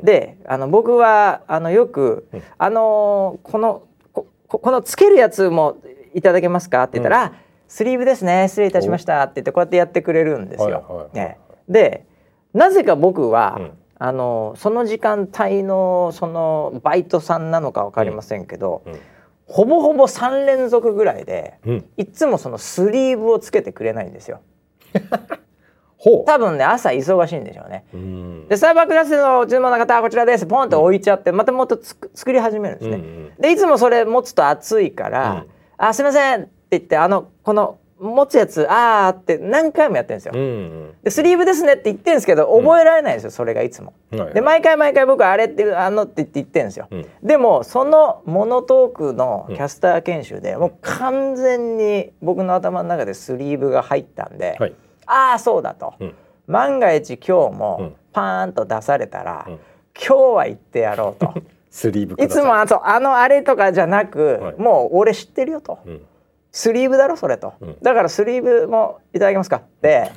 であの僕はあのよく、あのこのここのつけるやつもいただけますかって言ったら、スリーブですね失礼いたしました」って言ってこうやってやってくれるんですよ。ね、でなぜか僕は、うん、あのその時間帯のそのバイトさんなのか分かりませんけど、うん。うん、ほぼほぼ3連続ぐらいで、いつもそのスリーブをつけてくれないんですよ。多分ね朝忙しいんでしょうね。でスターバックスの注文の方はこちらですポンと置いちゃって、またもっと作り始めるんですね。うんうん、でいつもそれ持つと暑いから「あすいません」言ってあのこの持つやつあーって何回もやってるんですよ、うんうん、でスリーブですねって言ってるんですけど覚えられないんですよ、うん、それがいつも、はいはい、で毎回毎回僕あれってあのって言って言ってるんですよ、うん、でもそのモノトークのキャスター研修でもう完全に僕の頭の中でスリーブが入ったんで、はい、ああそうだと、うん、万が一今日もパーンと出されたら、うん、今日は行ってやろうと。スリーブい。つもあとあのあれとかじゃなく、はい、もう俺知ってるよと、うん、スリーブだろそれと、うん、だからスリーブもいただけますか？って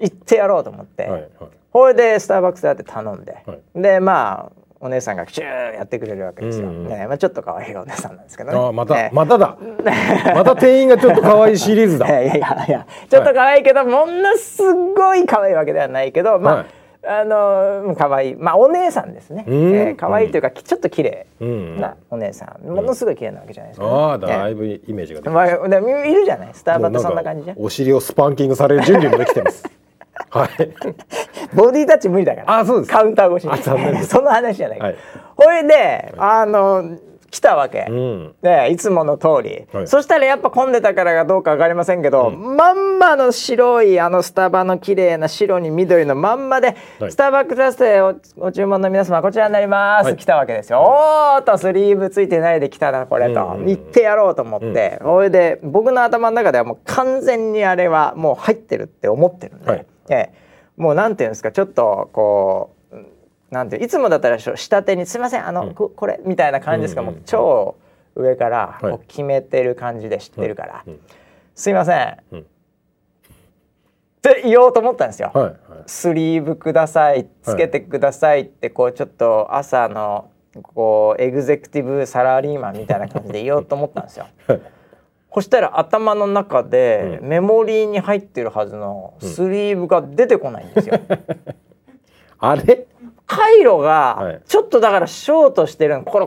言ってやろうと思って、はいはい、でスターバックスだって頼んで、はい、でまあお姉さんがチューやってくれるわけですよ。うん、ねまあ、ちょっと可愛いお姉さんなんですけどね。あまた、ね、まただ。また店員がちょっと可愛いシリーズだ。いやいやいやちょっと可愛いけど、はい、ものすごい可愛いわけではないけど、まあ。はいあの可愛いまあお姉さんですね。えー、可愛いというか、ちょっと綺麗なお姉さん、ものすごい綺麗なわけじゃないですか、ね、ああだいぶイメージがまあ、いるじゃない？スターバってそんな感じじゃん？お尻をスパンキングされる準備もできてます。はい。ボディタッチ無理だから。あそうです。カウンター越しに。その話じゃない。はい、ほいで、あの来たわけ、うん、でいつもの通り、はい、そしたらやっぱ混んでたからかどうか分かりませんけど、うん、まんまの白いあのスタバの綺麗な白に緑のまんまで、はい、スターバックスラステおご注文の皆様こちらになります、はい、来たわけですよ、おーとスリーブついてないで来たなこれと、言ってやろうと思って、そ、れ、で僕の頭の中ではもう完全にあれはもう入ってるって思ってるんで、はい、え。もうなんていうんですかちょっとこうなんていつもだったら下手に「すいませんあの、うん、これ」みたいな感じですか、うんうん、もう超上からこう決めてる感じで知ってるから「はい、すいません」うん、って言おうと思ったんですよ。はいはい、スリーブくださいつけてくださいってこうちょっと朝のこうエグゼクティブサラリーマンみたいな感じで言おうと思ったんですよ。そしたら頭の中でメモリーに入ってるはずのスリーブが出てこないんですよ。あれ？回路がちょっとだからショートしてるこれ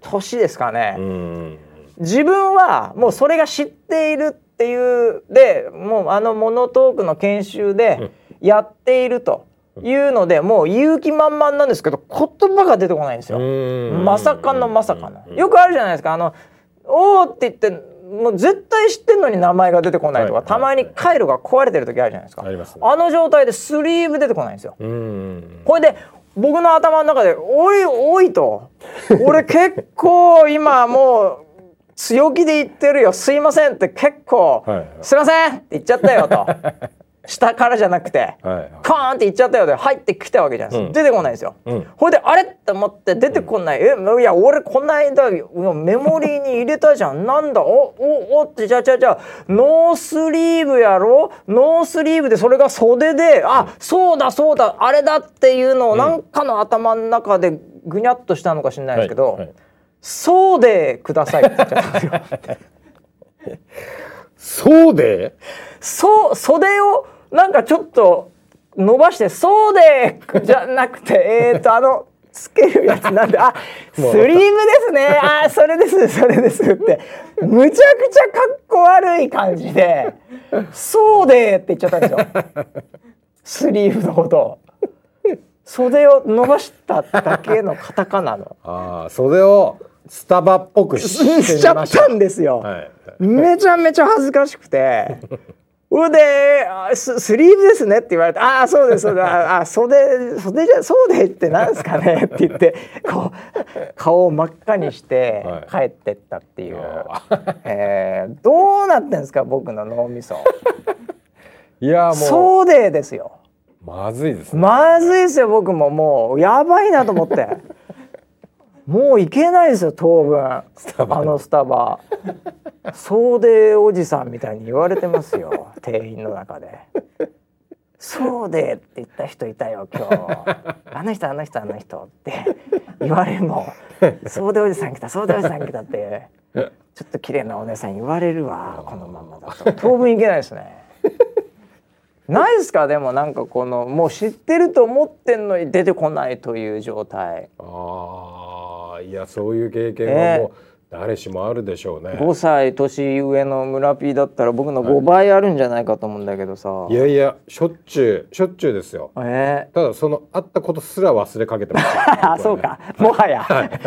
年ですかね。自分はもうそれが知っているっていうでもうあのモノトークの研修でやっているというのでもう勇気満々なんですけど言葉が出てこないんですよ。まさかのまさかの。よくあるじゃないですか。あの「おお」って言ってもう絶対知ってんのに名前が出てこないとか、はい、たまに回路が壊れてる時あるじゃないですか、ああの状態でスリーブ出てこないんですよ。これで僕の頭の中で「おいおい」と「俺結構今もう強気で言ってるよ。すいません」って結構「すいません」って言っちゃったよと。下からじゃなくて、はいはい、カーンって言っちゃったよで入ってきたわけじゃないですか、うん、出てこないんですよ、うん、ほいであれ？って思って出てこない、うん、えいや俺この間メモリーに入れたじゃん。なんだ？おおおってじゃあじゃあじゃあノースリーブやろ？ノースリーブでそれが袖であそうだそうだあれだっていうのをなんかの頭の中でぐにゃっとしたのかしれないですけど、はいはい、そうでください。って言っちゃったんですよ。そうで？そう袖をなんかちょっと伸ばして「そうで!」じゃなくてえっとあのつけるやつなんで「あ スリーブですねあそれですそれです」ってむちゃくちゃかっこ悪い感じで「そうで!」って言っちゃったんですよスリーブのことを。袖を伸ばしただけのカタカナの。ああ袖をスタバっぽくしちゃったんですよ、はい、めちゃめちゃ恥ずかしくて ほでス「スリーブですね」って言われて「ああそうですそうです ああ袖袖じゃそうでってなんですかね」って言ってこう顔を真っ赤にして帰ってったっていう、はい、えー、どうなってんですか僕の脳みそ。いやもう。そうでですよ。まずいです、ね、まずいですよ僕も。もうやばいなと思って。もう行けないですよ当分。あのスタバ。総出おじさんみたいに言われてますよ 店員の中で。そうでって言った人いたよ今日。あの人あの人あの人って。言われるもそうでおじさん来たそうでおじさん来たって。ちょっと綺麗なお姉さん言われるわこのままだと。当分いけないですね。ないですか？でもなんかこのもう知ってると思ってんのに出てこないという状態。ああいやそういう経験はもう、えー誰しもあるでしょうね。5歳年上の村 P だったら僕の5倍あるんじゃないかと思うんだけどさ、はい、いやいやしょっちゅうしょっちゅうですよ、え？ー、ただそのあったことすら忘れかけてます、あそうか。もはや、はい、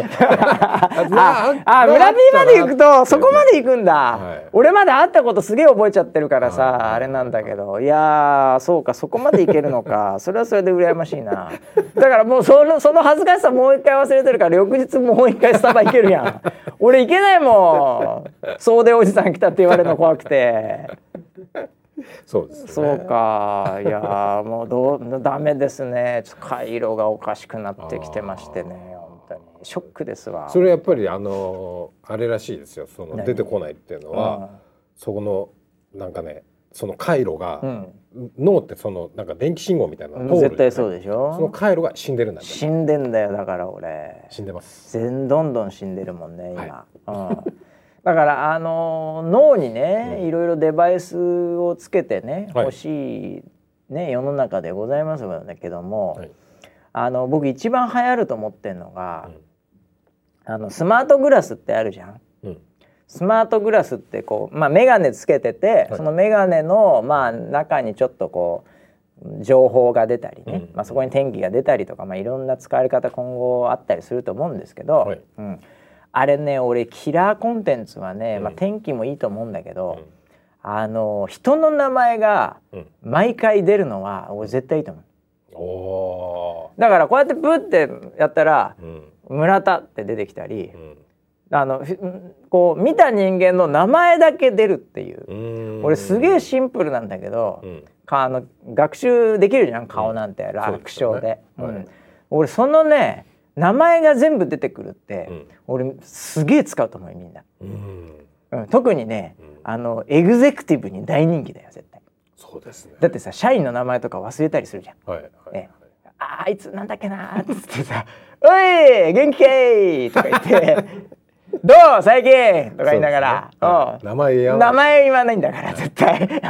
ああ村 P まで行くとそこまで行くんだ、はい、俺まで会ったことすげえ覚えちゃってるからさ、はい、あれなんだけど。い。やそうかそこまで行けるのか。それはそれで羨ましいな。だからもうそのその恥ずかしさもう一回忘れてるから翌日もう一回スタバ行けるやん。俺行けないもん。総出おじさん来たって言われるの怖くて。そうです、ね、そうか。いやもうどうダメですね。ちょっと回路がおかしくなってきてましてね本当に。ショックですわ。それやっぱりあのあれらしいですよ。その出てこないっていうのは、そこのなんかねその回路が、うん、脳ってそのなんか電気信号みたいなの絶対そうでしょ。その回路が死んでるんだ死んでんだよだから俺。死んでます。全どんどん死んでるもんね今、はい、うん。だからあの脳にね、いろいろデバイスをつけてね、欲しいね世の中でございますんだけども、はい、あの僕一番流行ると思ってるのが、うん、あのスマートグラスってあるじゃん。うん、スマートグラスってこう、まあ、眼鏡つけてて、はい、その眼鏡の、まあ、中にちょっとこう情報が出たりね、うん、まあ、そこに天気が出たりとか、まあ、いろんな使われ方今後あったりすると思うんですけど、はい、うん、あれね俺キラーコンテンツはね、まあ、天気もいいと思うんだけど、あの人の名前が毎回出るのは俺絶対いいと思う。だからこうやってブッてやったら「村田」って出てきたり、あのこう見た人間の名前だけ出るっていう。俺すげえシンプルなんだけど、うん、かあの学習できるじゃん顔なんて、楽勝で、うん、俺そのね名前が全部出てくるって、うん、俺すげえ使うと思うみんな、うん、特にね、あのエグゼクティブに大人気だよ絶対。そうですね。だってさ社員の名前とか忘れたりするじゃん、はいはいえああいつなんだっけなっつってさ「おい元気けい!」とか言って「どう？最近!」とか言いながら、ね、名前言わ名前言わないんだから絶対。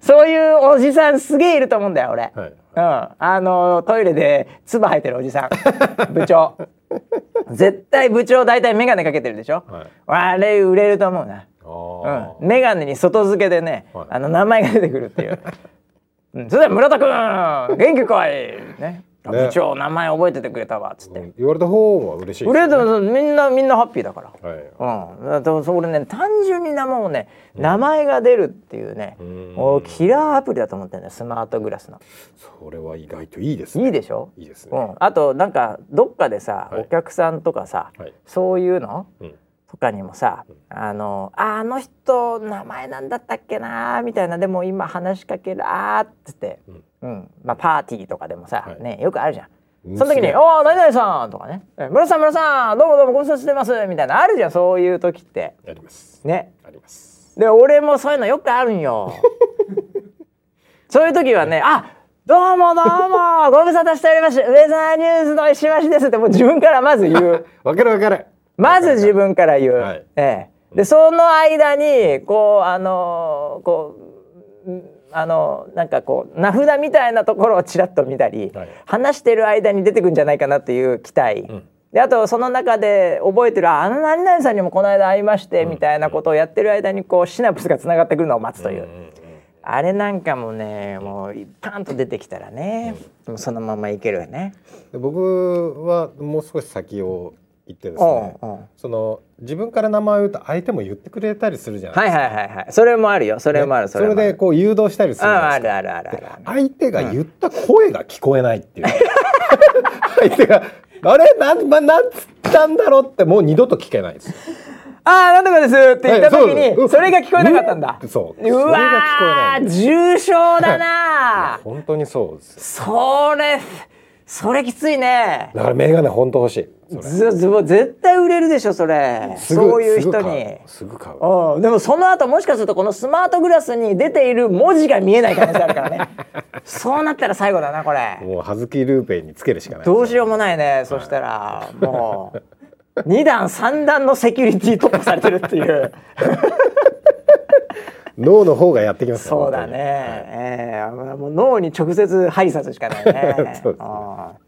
そういうおじさんすげえいると思うんだよ俺、はい、うん、あのトイレで唾吐いてるおじさん。部長。絶対部長大体眼鏡かけてるでしょ、はい、あれ売れると思うな。うん、眼鏡に外付けでね、はい、あの名前が出てくるっていう、うん、それでは村田君元気かい！ねね、部長名前覚えててくれたわっつって、うん、言われた方は嬉しい、ね、嬉しいみんなみんなハッピーだから、はい、うん、それね単純に名もね、名前が出るっていうね、うん、キラーアプリだと思ってるんだスマートグラスの。それは意外といいですね。いいでしょ？いいですね、うん、あとなんかどっかでさ、はい、お客さんとかさ、はい、そういうの、うん。とかにもさ「あのあの人名前なんだったっけな」みたいなでも今話しかけるあっつって、うん、うんまあ、パーティーとかでもさ、はい、ねよくあるじゃん。その時に「おお何々さん」とかね「村さん村さんどうもどうもご無沙汰してます」みたいなあるじゃんそういう時って。あります。ね。あります。で俺もそういうのよくあるんよ。そういう時はね「あどうもどうもご無沙汰しておりますウェザーニューズの石橋です」ってもう自分からまず言う。わかるわかる。まず自分から言う。はい、ええ、でその間にこうあのこうあのなんかこう名札みたいなところをちらっと見たり、はい、話してる間に出てくんじゃないかなっていう期待。うん。であとその中で覚えてるあの何々さんにもこの間会いましてみたいなことをやってる間にこうシナプスがつながってくるのを待つという、あれなんかもねもうパンと出てきたらね、うん、そのままいけるよね。僕はもう少し先を言ってですねその自分から名前を言うと相手も言ってくれたりするじゃないですか。はいはいはいはい。それもあるよ。それもある。それでこう誘導したりするああるあるあるある。相手が言った声が聞こえないっていう。相手があれ？なんまなんつったんだろうってもう二度と聞けないです。ああなんとかですって言った時にそれが聞こえなかったんだ。そう。うわ重症だな。本当にそうです。それ。それきついねだからメガネ本当欲しい絶対売れるでしょそれ。そういう人に。すぐ買う。う。ん、でもその後もしかするとこのスマートグラスに出ている文字が見えない可能性あるからね。そうなったら最後だなこれ。もう葉月ルーペにつけるしかない。どうしようもないね、はい、そしたら。もう2段3段のセキュリティ突破されてるっていう。脳の方がやってきます、そうだね、はい、えー、もう脳に直接挨拶しかないね。そうですね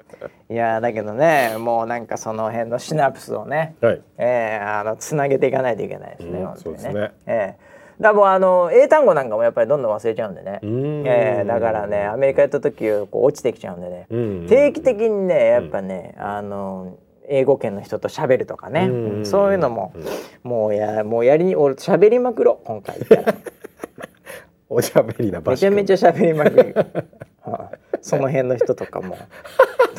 いやだけどねもうなんかその辺のシナプスをね、はい、えー、あのつなげていかないといけないですね、うん、本当にね。ね。えー、だもうあの英単語なんかもやっぱりどんどん忘れちゃうんでね、えー、だからねアメリカやった時こう落ちてきちゃうんでね、定期的にねやっぱね、あの英語圏の人と喋るとかね、うそういうのも、もうやもうやりに俺喋りまくろ今回。おしゃべりなめちゃめちゃ喋りまくる、は あ、その辺の人とかも。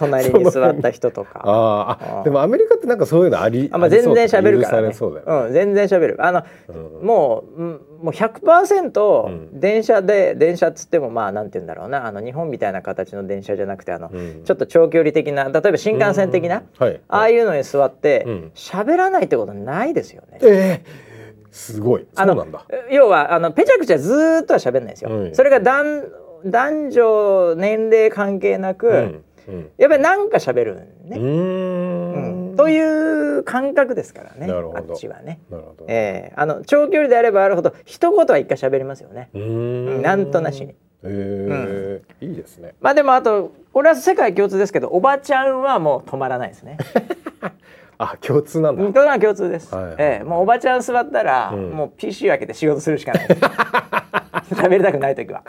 隣に座った人とか。ああでもアメリカってなんかそういうのありあ、まあ、全然喋るからね。ね、うん、全然喋る。あの、うん、もうもう100%電車で、うん、電車っつってもまあなんて言うんだろうな。あの日本みたいな形の電車じゃなくてあの、うん、ちょっと長距離的な例えば新幹線的な、はい、ああいうのに座って喋、らないってことないですよね。えーすごい。そうなんだ。要はあのペチャクチャずっとは喋んないですよ、うん、それが男男女年齢関係なく、うんうん、やっぱり何か喋るね。うん。という感覚ですからねあっちはね。えー、あの長距離であればあるほど一言は一回喋りますよね。うん。なんとなしに。へえ、うん、いいですね。まあでもあとこれは世界共通ですけどおばちゃんはもう止まらないですね。あ共通なんだ。これは共通です。はい、ええ。もうおばちゃん座ったら、うん、もう PC 開けて仕事するしかない。喋りたくない時は。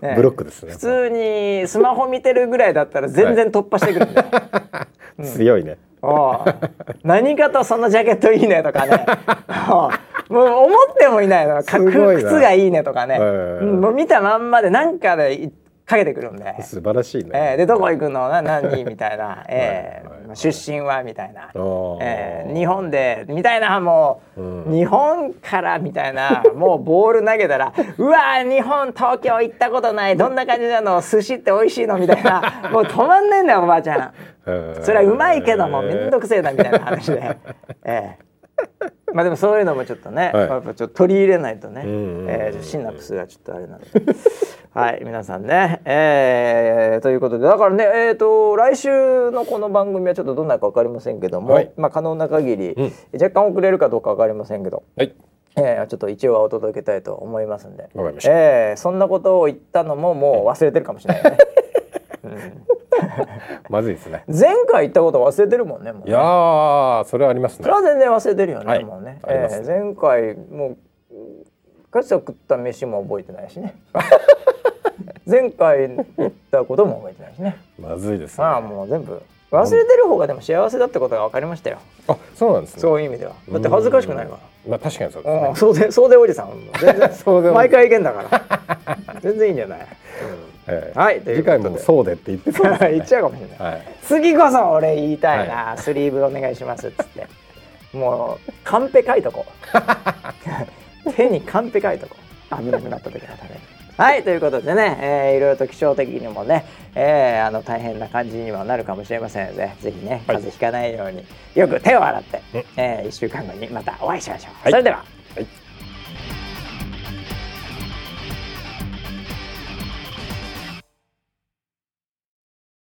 ブロックですね。普通にスマホ見てるぐらいだったら全然突破してくるんで。はい うん、強いね。何かとそのジャケットいいねとかね。もう思ってもいないの。靴がいいねとかね。もう見たまんまでなんかでかけてくるんで。素晴らしいね、えー、でどこ行くの？な何？みたいな、えー、はいはい、出身は？みたいな、えー、日本で？みたいな。もう、うん、日本からみたいな。もうボール投げたら うわ日本東京行ったことない。どんな感じなの？寿司って美味しいの？みたいな。もう止まんねえんだよおばあちゃん。それはうまいけども面倒くせえなみたいな話で。えー まあでもそういうのもちょっとね、はい、やっぱちょっと取り入れないとね、えー、シナプスがちょっとあれなので。はい皆さんね、えー、ということでだからねえっ、ー、と来週のこの番組はちょっとどんなか分かりませんけども、はい、まあ可能な限り、うん、若干遅れるかどうか分かりませんけど、はい、えー、ちょっと一応はお届けたいと思いますんで、えー、そんなことを言ったのももう忘れてるかもしれないね。うん まずいですね。前回言ったこと忘れてるもんね。もうねいやそれはありますね。それは全然忘れてるよね。はい、もうね。えー、前回もうかつて食った飯も覚えてないしね。前回言ったことも覚えてないしね。まずいです、ね、ああもう全部忘れてる方がでも幸せだってことが分かりましたよ。あ、そうなんですね。そういう意味では。だって恥ずかしくないから。まあ確かにそうですね。そうでそうでおじさん全然 そうで毎回意見だから。全然いいんじゃない？えー、はい、次回もそうでって言ってそうです、ね、言っちゃうかもしれない、はい、次こそ俺言いたいな、はい、スリーブお願いしますっつって。もうカンペ書いとこう。手にカンペ書いとこう。危なくなった時は食べるはいということでね、えー、いろいろと気象的にもね、えー、あの大変な感じにはなるかもしれませんのでぜひね風邪ひかないようによく手を洗って、えー、1週間後にまたお会いしましょう、はい、それでは